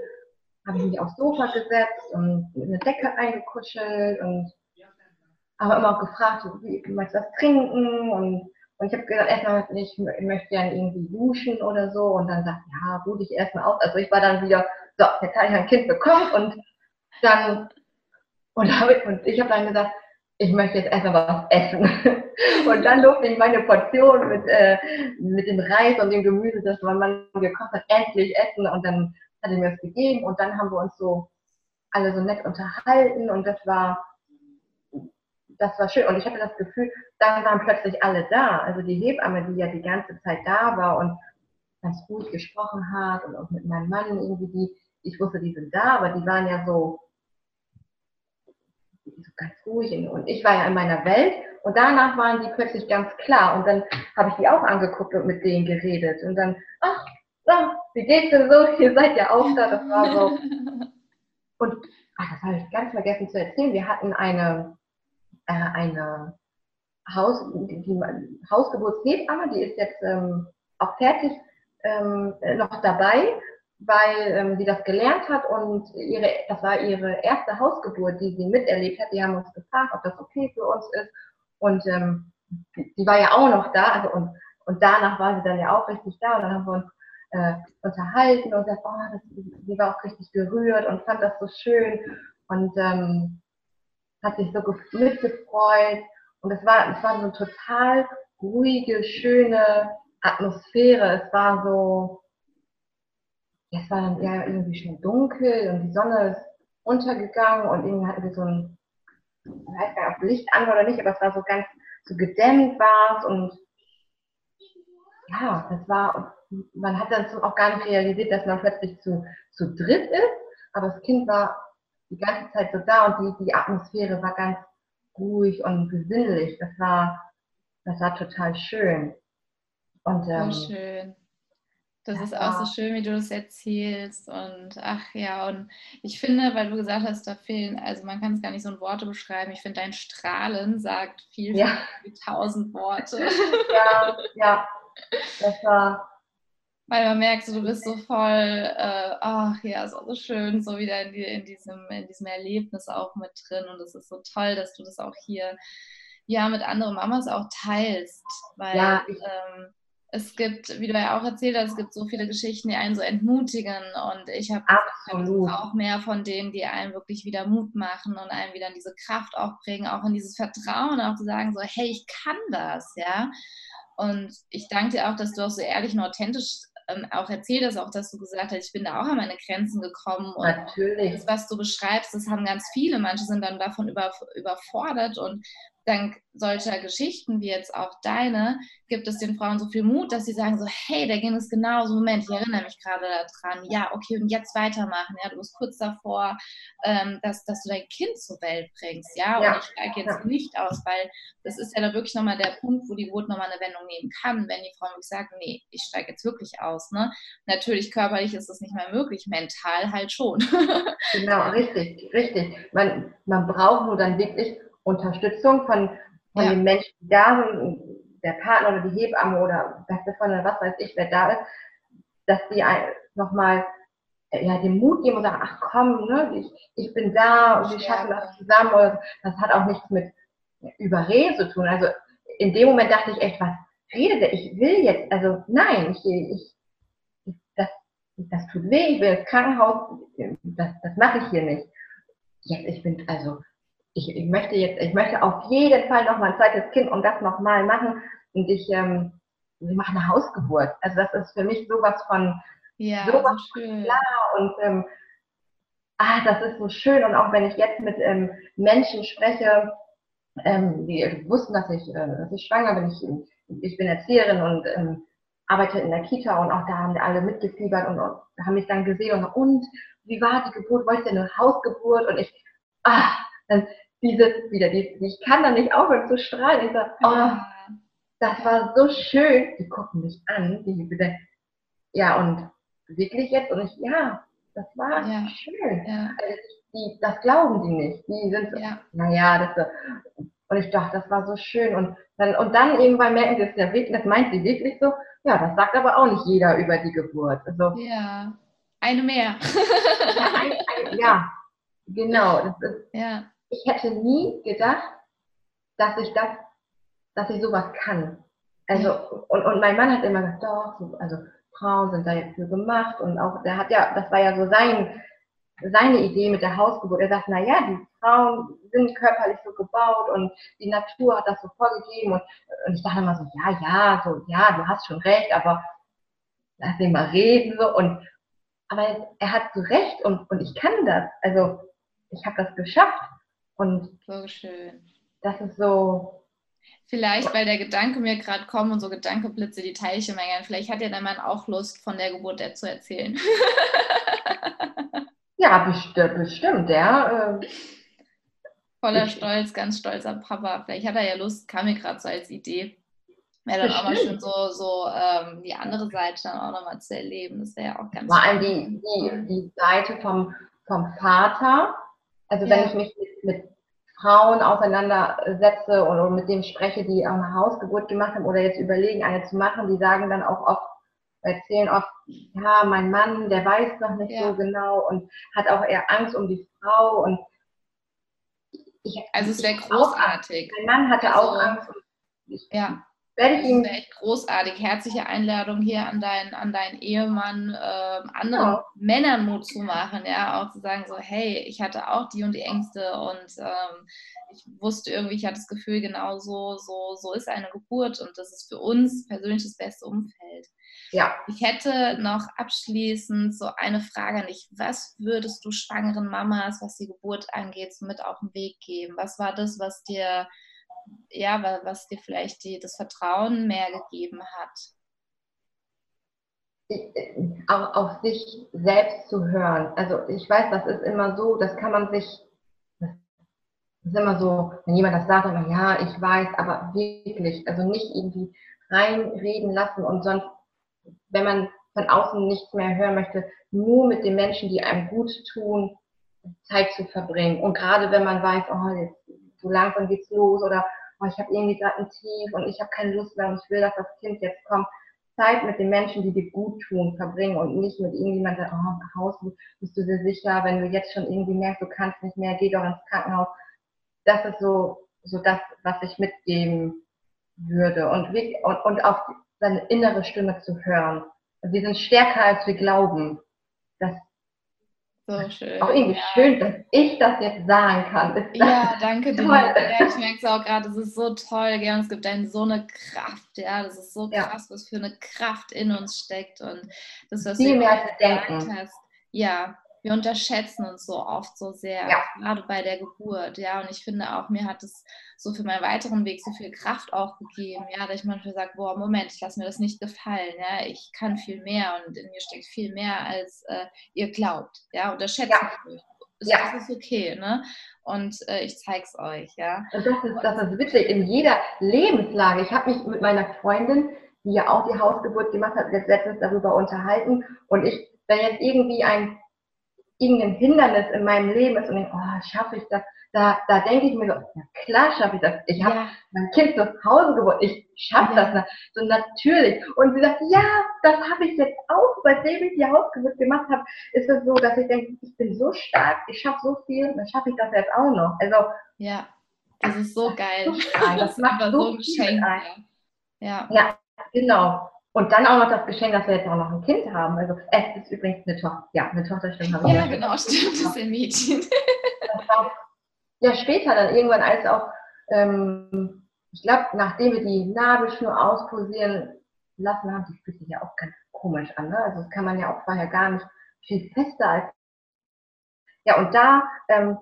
[SPEAKER 2] habe ich mich aufs Sofa gesetzt und eine Decke eingekuschelt und habe immer auch gefragt, wie, möchtest du was trinken? Und, und ich habe gesagt, erstmal, ich, ich möchte gerne irgendwie duschen oder so. Und dann sagt, ja, ruh dich erstmal aus. Also ich war dann wieder, so, jetzt habe ich ein Kind bekommen und dann, und, damit, und ich habe dann gesagt, ich möchte jetzt erstmal was essen. Und dann durfte ich meine Portion mit, äh, mit dem Reis und dem Gemüse, das mein Mann gekocht hat, endlich essen. Und dann hat er mir das gegeben und dann haben wir uns so alle so nett unterhalten und das war, das war schön. Und ich hatte das Gefühl, dann waren plötzlich alle da. Also die Hebamme, die ja die ganze Zeit da war und ganz gut gesprochen hat und auch mit meinem Mann irgendwie, die, ich wusste, die sind da, aber die waren ja so so ganz ruhig und ich war ja in meiner Welt und danach waren die plötzlich ganz klar und dann habe ich die auch angeguckt und mit denen geredet und dann, ach, ach wie geht's denn so? Ihr seid ja auch da, das war so. Und ach, das habe ich ganz vergessen zu erzählen. Wir hatten eine, äh, eine Haus, die, die Hausgeburtshebamme, die ist jetzt ähm, auch fertig ähm, noch dabei weil ähm, sie das gelernt hat und ihre, das war ihre erste Hausgeburt, die sie miterlebt hat. Die haben uns gefragt, ob das okay für uns ist. Und ähm, die war ja auch noch da, also und, und danach war sie dann ja auch richtig da und dann haben wir uns äh, unterhalten und gesagt, oh, das, sie war auch richtig gerührt und fand das so schön und ähm, hat sich so mitgefreut. Und es war, es war so eine total ruhige, schöne Atmosphäre. Es war so, es war dann ja irgendwie schon dunkel und die Sonne ist untergegangen und irgendwie hatten wir so ein, ich weiß gar nicht, ob Licht an oder nicht, aber es war so ganz, so gedämmt war es und ja, das war, man hat dann auch gar nicht realisiert, dass man plötzlich zu, zu dritt ist, aber das Kind war die ganze Zeit so da und die, die Atmosphäre war ganz ruhig und besinnlich. Das war, das war total schön.
[SPEAKER 1] Und, ähm, so schön. Das ja, ist auch so schön, wie du das erzählst. Und ach ja, und ich finde, weil du gesagt hast, da fehlen, also man kann es gar nicht so in Worte beschreiben. Ich finde, dein Strahlen sagt viel, ja. viel wie tausend Worte.
[SPEAKER 2] Ja, ja. Das war.
[SPEAKER 1] Weil man merkt, so, du bist so voll, äh, ach ja, ist auch so schön, so wieder in, die, in, diesem, in diesem Erlebnis auch mit drin. Und es ist so toll, dass du das auch hier ja mit anderen Mamas auch teilst. Weil ja, ähm, es gibt, wie du ja auch erzählt hast, es gibt so viele Geschichten, die einen so entmutigen und ich habe auch mehr von denen, die einen wirklich wieder Mut machen und einen wieder in diese Kraft auch bringen, auch in dieses Vertrauen, auch zu sagen so, hey, ich kann das, ja. Und ich danke dir auch, dass du auch so ehrlich und authentisch ähm, auch erzählt hast, auch dass du gesagt hast, ich bin da auch an meine Grenzen gekommen. Und
[SPEAKER 2] Natürlich.
[SPEAKER 1] das, was du beschreibst, das haben ganz viele. Manche sind dann davon über, überfordert und dank solcher Geschichten wie jetzt auch deine, gibt es den Frauen so viel Mut, dass sie sagen so, hey, da ging es genauso, Moment, ich erinnere mich gerade daran, ja, okay, und jetzt weitermachen, ja, du bist kurz davor, ähm, dass, dass du dein Kind zur Welt bringst, ja, ja. und ich steige jetzt ja. nicht aus, weil das ist ja da wirklich nochmal der Punkt, wo die Geburt nochmal eine Wendung nehmen kann, wenn die Frau wirklich sagt, nee, ich steige jetzt wirklich aus, ne, natürlich körperlich ist das nicht mehr möglich, mental halt schon.
[SPEAKER 2] genau, richtig, richtig, man, man braucht nur dann wirklich Unterstützung von, von ja. den Menschen, die da sind, der Partner oder die Hebamme oder beste Freundin, was weiß ich, wer da ist, dass die nochmal ja, den Mut geben und sagen, ach komm, ne, ich, ich bin da und wir schaffen das zusammen. das hat auch nichts mit Überreden zu tun. Also in dem Moment dachte ich echt, was redet er? Ich will jetzt, also nein, ich, ich, das, das tut weh, ich will ins Krankenhaus, das, das mache ich hier nicht. Jetzt, ich bin, also ich, ich möchte jetzt, ich möchte auf jeden Fall noch mal ein zweites Kind und das nochmal machen. Und ich, ähm, ich mache eine Hausgeburt. Also das ist für mich sowas von
[SPEAKER 1] ja, sowas so schön.
[SPEAKER 2] klar und ähm, ah, das ist so schön. Und auch wenn ich jetzt mit ähm, Menschen spreche, ähm, die wussten, dass ich, äh, dass ich schwanger bin, ich, ich bin Erzieherin und ähm, arbeite in der Kita und auch da haben alle mitgefiebert und, und haben mich dann gesehen und, und wie war die Geburt? Wolltest du eine Hausgeburt? Und ich, ah, dann dieses wieder, die, ich kann da nicht aufhören zu strahlen. Ich sage, oh, das war so schön. Die gucken mich an, die wieder, ja, und wirklich jetzt, und ich, ja, das war ja. schön. Ja. Also die, das glauben die nicht. Die sind so, ja. naja, das so. Und ich dachte, das war so schön. Und dann, und dann irgendwann merken sie, das, ja wirklich, das meint sie wirklich so, ja, das sagt aber auch nicht jeder über die Geburt. Also,
[SPEAKER 1] ja, eine mehr.
[SPEAKER 2] ja, ein, ein, ja, genau. Das ist, ja ich hätte nie gedacht, dass ich das, dass ich sowas kann. Also, und, und mein Mann hat immer gesagt, doch, also Frauen sind da jetzt für gemacht und auch, der hat ja, das war ja so sein, seine Idee mit der Hausgeburt. Er sagt, na ja, die Frauen sind körperlich so gebaut und die Natur hat das so vorgegeben und, und ich dachte immer so, ja, ja, so, ja, du hast schon recht, aber lass ihn mal reden so und, aber er hat so recht und, und ich kann das. Also, ich habe das geschafft. Und
[SPEAKER 1] so schön.
[SPEAKER 2] Das ist so.
[SPEAKER 1] Vielleicht, weil der Gedanke mir gerade kommt und so Gedankeblitze die Teilchen mengen. Vielleicht hat ja der Mann auch Lust, von der Geburt zu erzählen.
[SPEAKER 2] ja, bestimmt, bestimmt, ja. Äh,
[SPEAKER 1] Voller Stolz, ganz stolzer Papa. Vielleicht hat er ja Lust, kam mir gerade so als Idee. Wäre dann auch mal schön so, so ähm, die andere Seite dann auch nochmal zu erleben. Das wäre ja auch ganz
[SPEAKER 2] Vor allem die, die, die Seite vom, vom Vater. Also ja. wenn ich mich mit, mit Frauen auseinandersetze oder mit denen spreche, die auch eine Hausgeburt gemacht haben oder jetzt überlegen, eine zu machen, die sagen dann auch oft, erzählen oft, ja, mein Mann, der weiß noch nicht ja. so genau und hat auch eher Angst um die Frau und
[SPEAKER 1] ich, also es wäre großartig.
[SPEAKER 2] Mein Mann hatte also, auch Angst.
[SPEAKER 1] Ich, ja. Werde ich ihm. echt großartig. Herzliche Einladung hier an deinen, an deinen Ehemann, äh, anderen ja. Männern Mut zu machen, ja, auch zu sagen so, hey, ich hatte auch die und die Ängste und ähm, ich wusste irgendwie, ich hatte das Gefühl, genau so, so, so ist eine Geburt und das ist für uns persönlich das beste Umfeld.
[SPEAKER 2] Ja.
[SPEAKER 1] Ich hätte noch abschließend so eine Frage an dich. Was würdest du schwangeren Mamas, was die Geburt angeht, so mit auf den Weg geben? Was war das, was dir ja, was dir vielleicht die, das Vertrauen mehr gegeben hat?
[SPEAKER 2] auch auf sich selbst zu hören. Also ich weiß, das ist immer so, das kann man sich, das ist immer so, wenn jemand das sagt, immer, ja, ich weiß, aber wirklich, also nicht irgendwie reinreden lassen und sonst, wenn man von außen nichts mehr hören möchte, nur mit den Menschen, die einem gut tun, Zeit zu verbringen. Und gerade wenn man weiß, oh, jetzt so langsam geht's los oder oh, ich habe irgendwie gerade ein Tief und ich habe keine Lust mehr und ich will, dass das Kind jetzt kommt, Zeit mit den Menschen, die dir gut tun, verbringen und nicht mit irgendjemandem, oh, Haus, bist du dir sicher, wenn du jetzt schon irgendwie merkst, du kannst nicht mehr, geh doch ins Krankenhaus. Das ist so, so das, was ich mitgeben würde und, und, und auf seine innere Stimme zu hören. wir sind stärker, als wir glauben. Das so schön. Auch irgendwie ja. schön, dass ich das jetzt sagen kann.
[SPEAKER 1] ja, danke dir. Ja, ich merke es auch gerade, es ist so toll, ja, und es gibt einen so eine Kraft, ja, das ist so krass, ja. was für eine Kraft in uns steckt und das, was Viel du mehr gesagt denken. hast. Ja, wir unterschätzen uns so oft so sehr, ja. gerade bei der Geburt, ja. Und ich finde auch, mir hat es so für meinen weiteren Weg so viel Kraft auch gegeben, ja, dass ich manchmal sage, boah, Moment, ich lasse mir das nicht gefallen, ja, ich kann viel mehr und in mir steckt viel mehr, als äh, ihr glaubt, ja, unterschätzt ja. mich. Ja. Das ist okay, ne? Und äh, ich zeig's euch, ja.
[SPEAKER 2] Und das ist, das ist witzig, in jeder Lebenslage. Ich habe mich mit meiner Freundin, die ja auch die Hausgeburt gemacht hat, letztens darüber unterhalten und ich, wenn jetzt irgendwie ein irgendein Hindernis in meinem Leben ist und denke, oh, schaffe ich das? Da, da denke ich mir so, ja klar schaffe ich das. Ich habe ja. mein Kind zu Hause geboren, ich schaffe ja. das. Ne? So natürlich. Und sie sagt, ja, das habe ich jetzt auch, seitdem ich die Hausgeburt gemacht habe, ist es so, dass ich denke, ich bin so stark, ich schaffe so viel, dann schaffe ich das jetzt auch noch. Also,
[SPEAKER 1] ja, das ist so geil. Das, das macht so ein Geschenk.
[SPEAKER 2] Ja. ja, genau. Und dann auch noch das Geschenk, dass wir jetzt auch noch ein Kind haben. Also es ist übrigens eine Tochter. Ja, eine Tochter stimmt.
[SPEAKER 1] Habe ja, genau, stimmt. Das ist ein Mädchen.
[SPEAKER 2] ja, später dann irgendwann als auch, ähm, ich glaube, nachdem wir die Nabelschnur ausposieren lassen haben, die fühlt sich ja auch ganz komisch an. Ne? Also das kann man ja auch vorher gar nicht viel fester als. Ja, und da ähm,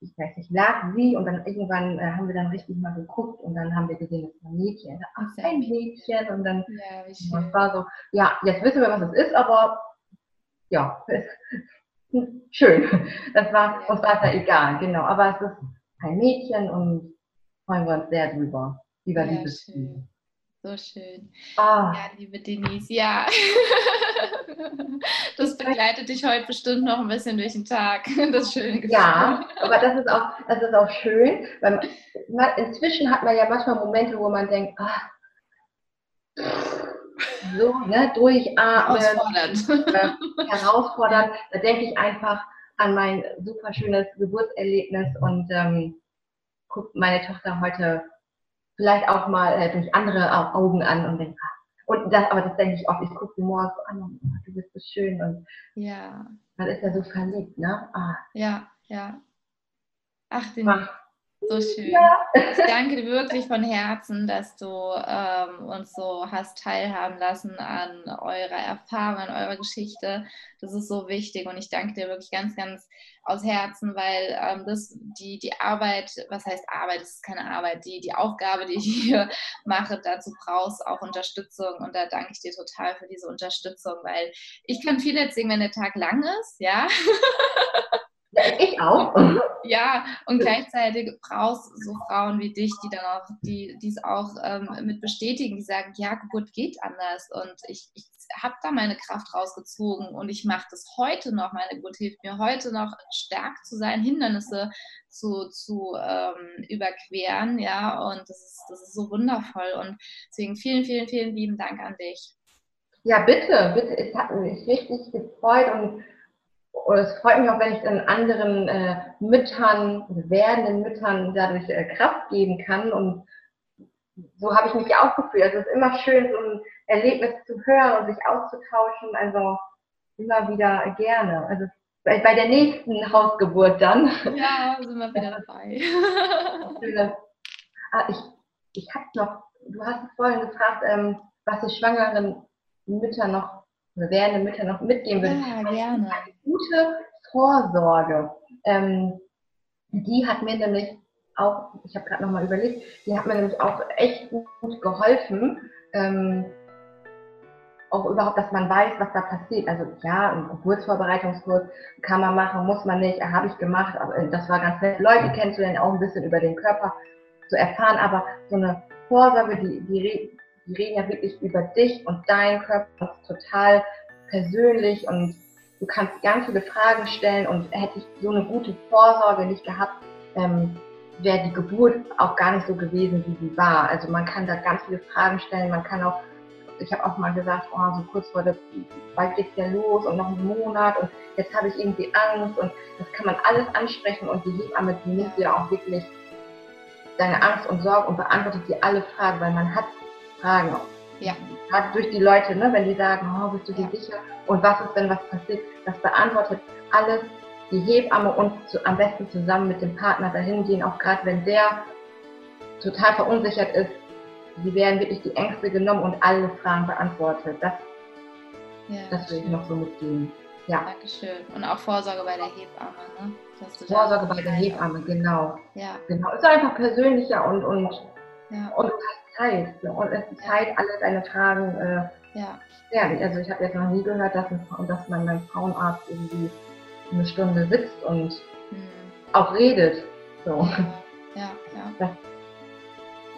[SPEAKER 2] ich weiß nicht, lag sie und dann irgendwann äh, haben wir dann richtig mal geguckt und dann haben wir gesehen, das ist ein Mädchen. Ach, ein Mädchen und dann ja, das war so, ja, jetzt wissen wir, was es ist, aber ja, schön. Das war, uns war es ja egal, genau. Aber es ist ein Mädchen und freuen wir uns sehr drüber. Über ja, Liebesgefühle.
[SPEAKER 1] So schön. Ah. Ja, liebe Denise, ja. Das begleitet dich heute bestimmt noch ein bisschen durch den Tag. Das schöne
[SPEAKER 2] Gefühl. Ja, aber das ist auch, das ist auch schön, weil man, inzwischen hat man ja manchmal Momente, wo man denkt, ah, so, ne, durchatmen, herausfordernd. Äh, herausfordernd. Da denke ich einfach an mein super schönes Geburtserlebnis und ähm, guckt meine Tochter heute vielleicht auch mal äh, durch andere Augen an und denkt, ah, und das, aber das denke ich oft, ich gucke sie morgens so an und oh, du bist so schön und
[SPEAKER 1] ja.
[SPEAKER 2] man ist ja so verliebt, ne?
[SPEAKER 1] Ah. Ja, ja. Ach, den, Ach. So schön. Ja. Ich danke dir wirklich von Herzen, dass du ähm, uns so hast teilhaben lassen an eurer Erfahrung, an eurer Geschichte. Das ist so wichtig und ich danke dir wirklich ganz, ganz aus Herzen, weil ähm, das die, die Arbeit, was heißt Arbeit, das ist keine Arbeit, die, die Aufgabe, die ich hier mache, dazu brauchst auch Unterstützung und da danke ich dir total für diese Unterstützung, weil ich kann viel erzählen, wenn der Tag lang ist, ja.
[SPEAKER 2] Ja, ich auch.
[SPEAKER 1] Ja, und gleichzeitig brauchst du so Frauen wie dich, die dann auch, die es auch ähm, mit bestätigen, die sagen, ja, Geburt geht anders und ich, ich habe da meine Kraft rausgezogen und ich mache das heute noch. Meine Geburt hilft mir heute noch, stark zu sein, Hindernisse zu, zu ähm, überqueren, ja, und das ist, das ist so wundervoll und deswegen vielen, vielen, vielen lieben Dank an dich.
[SPEAKER 2] Ja, bitte, bitte, es hat mich richtig gefreut und und es freut mich auch, wenn ich dann anderen äh, Müttern, werdenden Müttern dadurch äh, Kraft geben kann. Und so habe ich mich auch gefühlt. Also es ist immer schön, so ein Erlebnis zu hören und sich auszutauschen. Also immer wieder gerne. Also bei, bei der nächsten Hausgeburt dann.
[SPEAKER 1] Ja, sind wir wieder dabei.
[SPEAKER 2] ah, ich ich habe noch, du hast vorhin gefragt, ähm, was die schwangeren Mütter noch werdende Mütter noch mitgeben würde. Ja, gerne. Eine gute Vorsorge. Ähm, die hat mir nämlich auch, ich habe gerade nochmal überlegt, die hat mir nämlich auch echt gut geholfen. Ähm, auch überhaupt, dass man weiß, was da passiert. Also ja, ein Geburtsvorbereitungskurs kann man machen, muss man nicht, habe ich gemacht, aber äh, das war ganz nett, Leute kennenzulernen, auch ein bisschen über den Körper zu erfahren, aber so eine Vorsorge, die, die, die reden ja wirklich über dich und deinen Körper, das ist total persönlich und du kannst ganz viele Fragen stellen und hätte ich so eine gute Vorsorge nicht gehabt, ähm, wäre die Geburt auch gar nicht so gewesen, wie sie war. Also man kann da ganz viele Fragen stellen, man kann auch, ich habe auch mal gesagt, oh, so kurz vor der, bald geht's ja los und noch einen Monat und jetzt habe ich irgendwie Angst und das kann man alles ansprechen und die Hebamme, die nimmt dir auch wirklich deine Angst und Sorge und beantwortet dir alle Fragen, weil man hat Fragen. Ja. Gerade durch die Leute, ne, wenn die sagen, oh, bist du dir ja. sicher? Und was ist, wenn was passiert? Das beantwortet alles die Hebamme und zu, am besten zusammen mit dem Partner dahin gehen, auch gerade wenn der total verunsichert ist. Sie werden wirklich die Ängste genommen und alle Fragen beantwortet. Das, ja, das will ich noch so mitgeben.
[SPEAKER 1] Ja. Dankeschön. Und auch Vorsorge bei der Hebamme, ne?
[SPEAKER 2] Vorsorge bei der Hebamme, genau. Ja. Genau. Ist einfach persönlicher und, und, ja. und du Zeit. Und es ist Zeit, alle deine Fragen. Äh, ja. ja. Also ich habe jetzt noch nie gehört, dass, dass man beim Frauenarzt irgendwie eine Stunde sitzt und hm. auch redet. So.
[SPEAKER 1] Ja, ja. ja.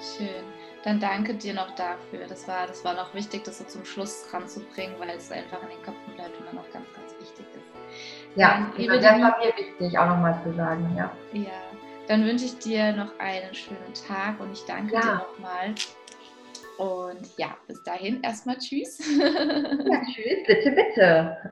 [SPEAKER 1] Schön. Dann danke dir noch dafür. Das war, das war noch wichtig, das so zum Schluss ranzubringen, weil es einfach in den Köpfen bleibt und dann auch ganz, ganz wichtig ist.
[SPEAKER 2] Ja, dann, das war mir wichtig, auch nochmal zu sagen. Ja.
[SPEAKER 1] ja, dann wünsche ich dir noch einen schönen Tag und ich danke ja. dir nochmal. Und ja, bis dahin erstmal Tschüss.
[SPEAKER 2] ja, tschüss, bitte, bitte.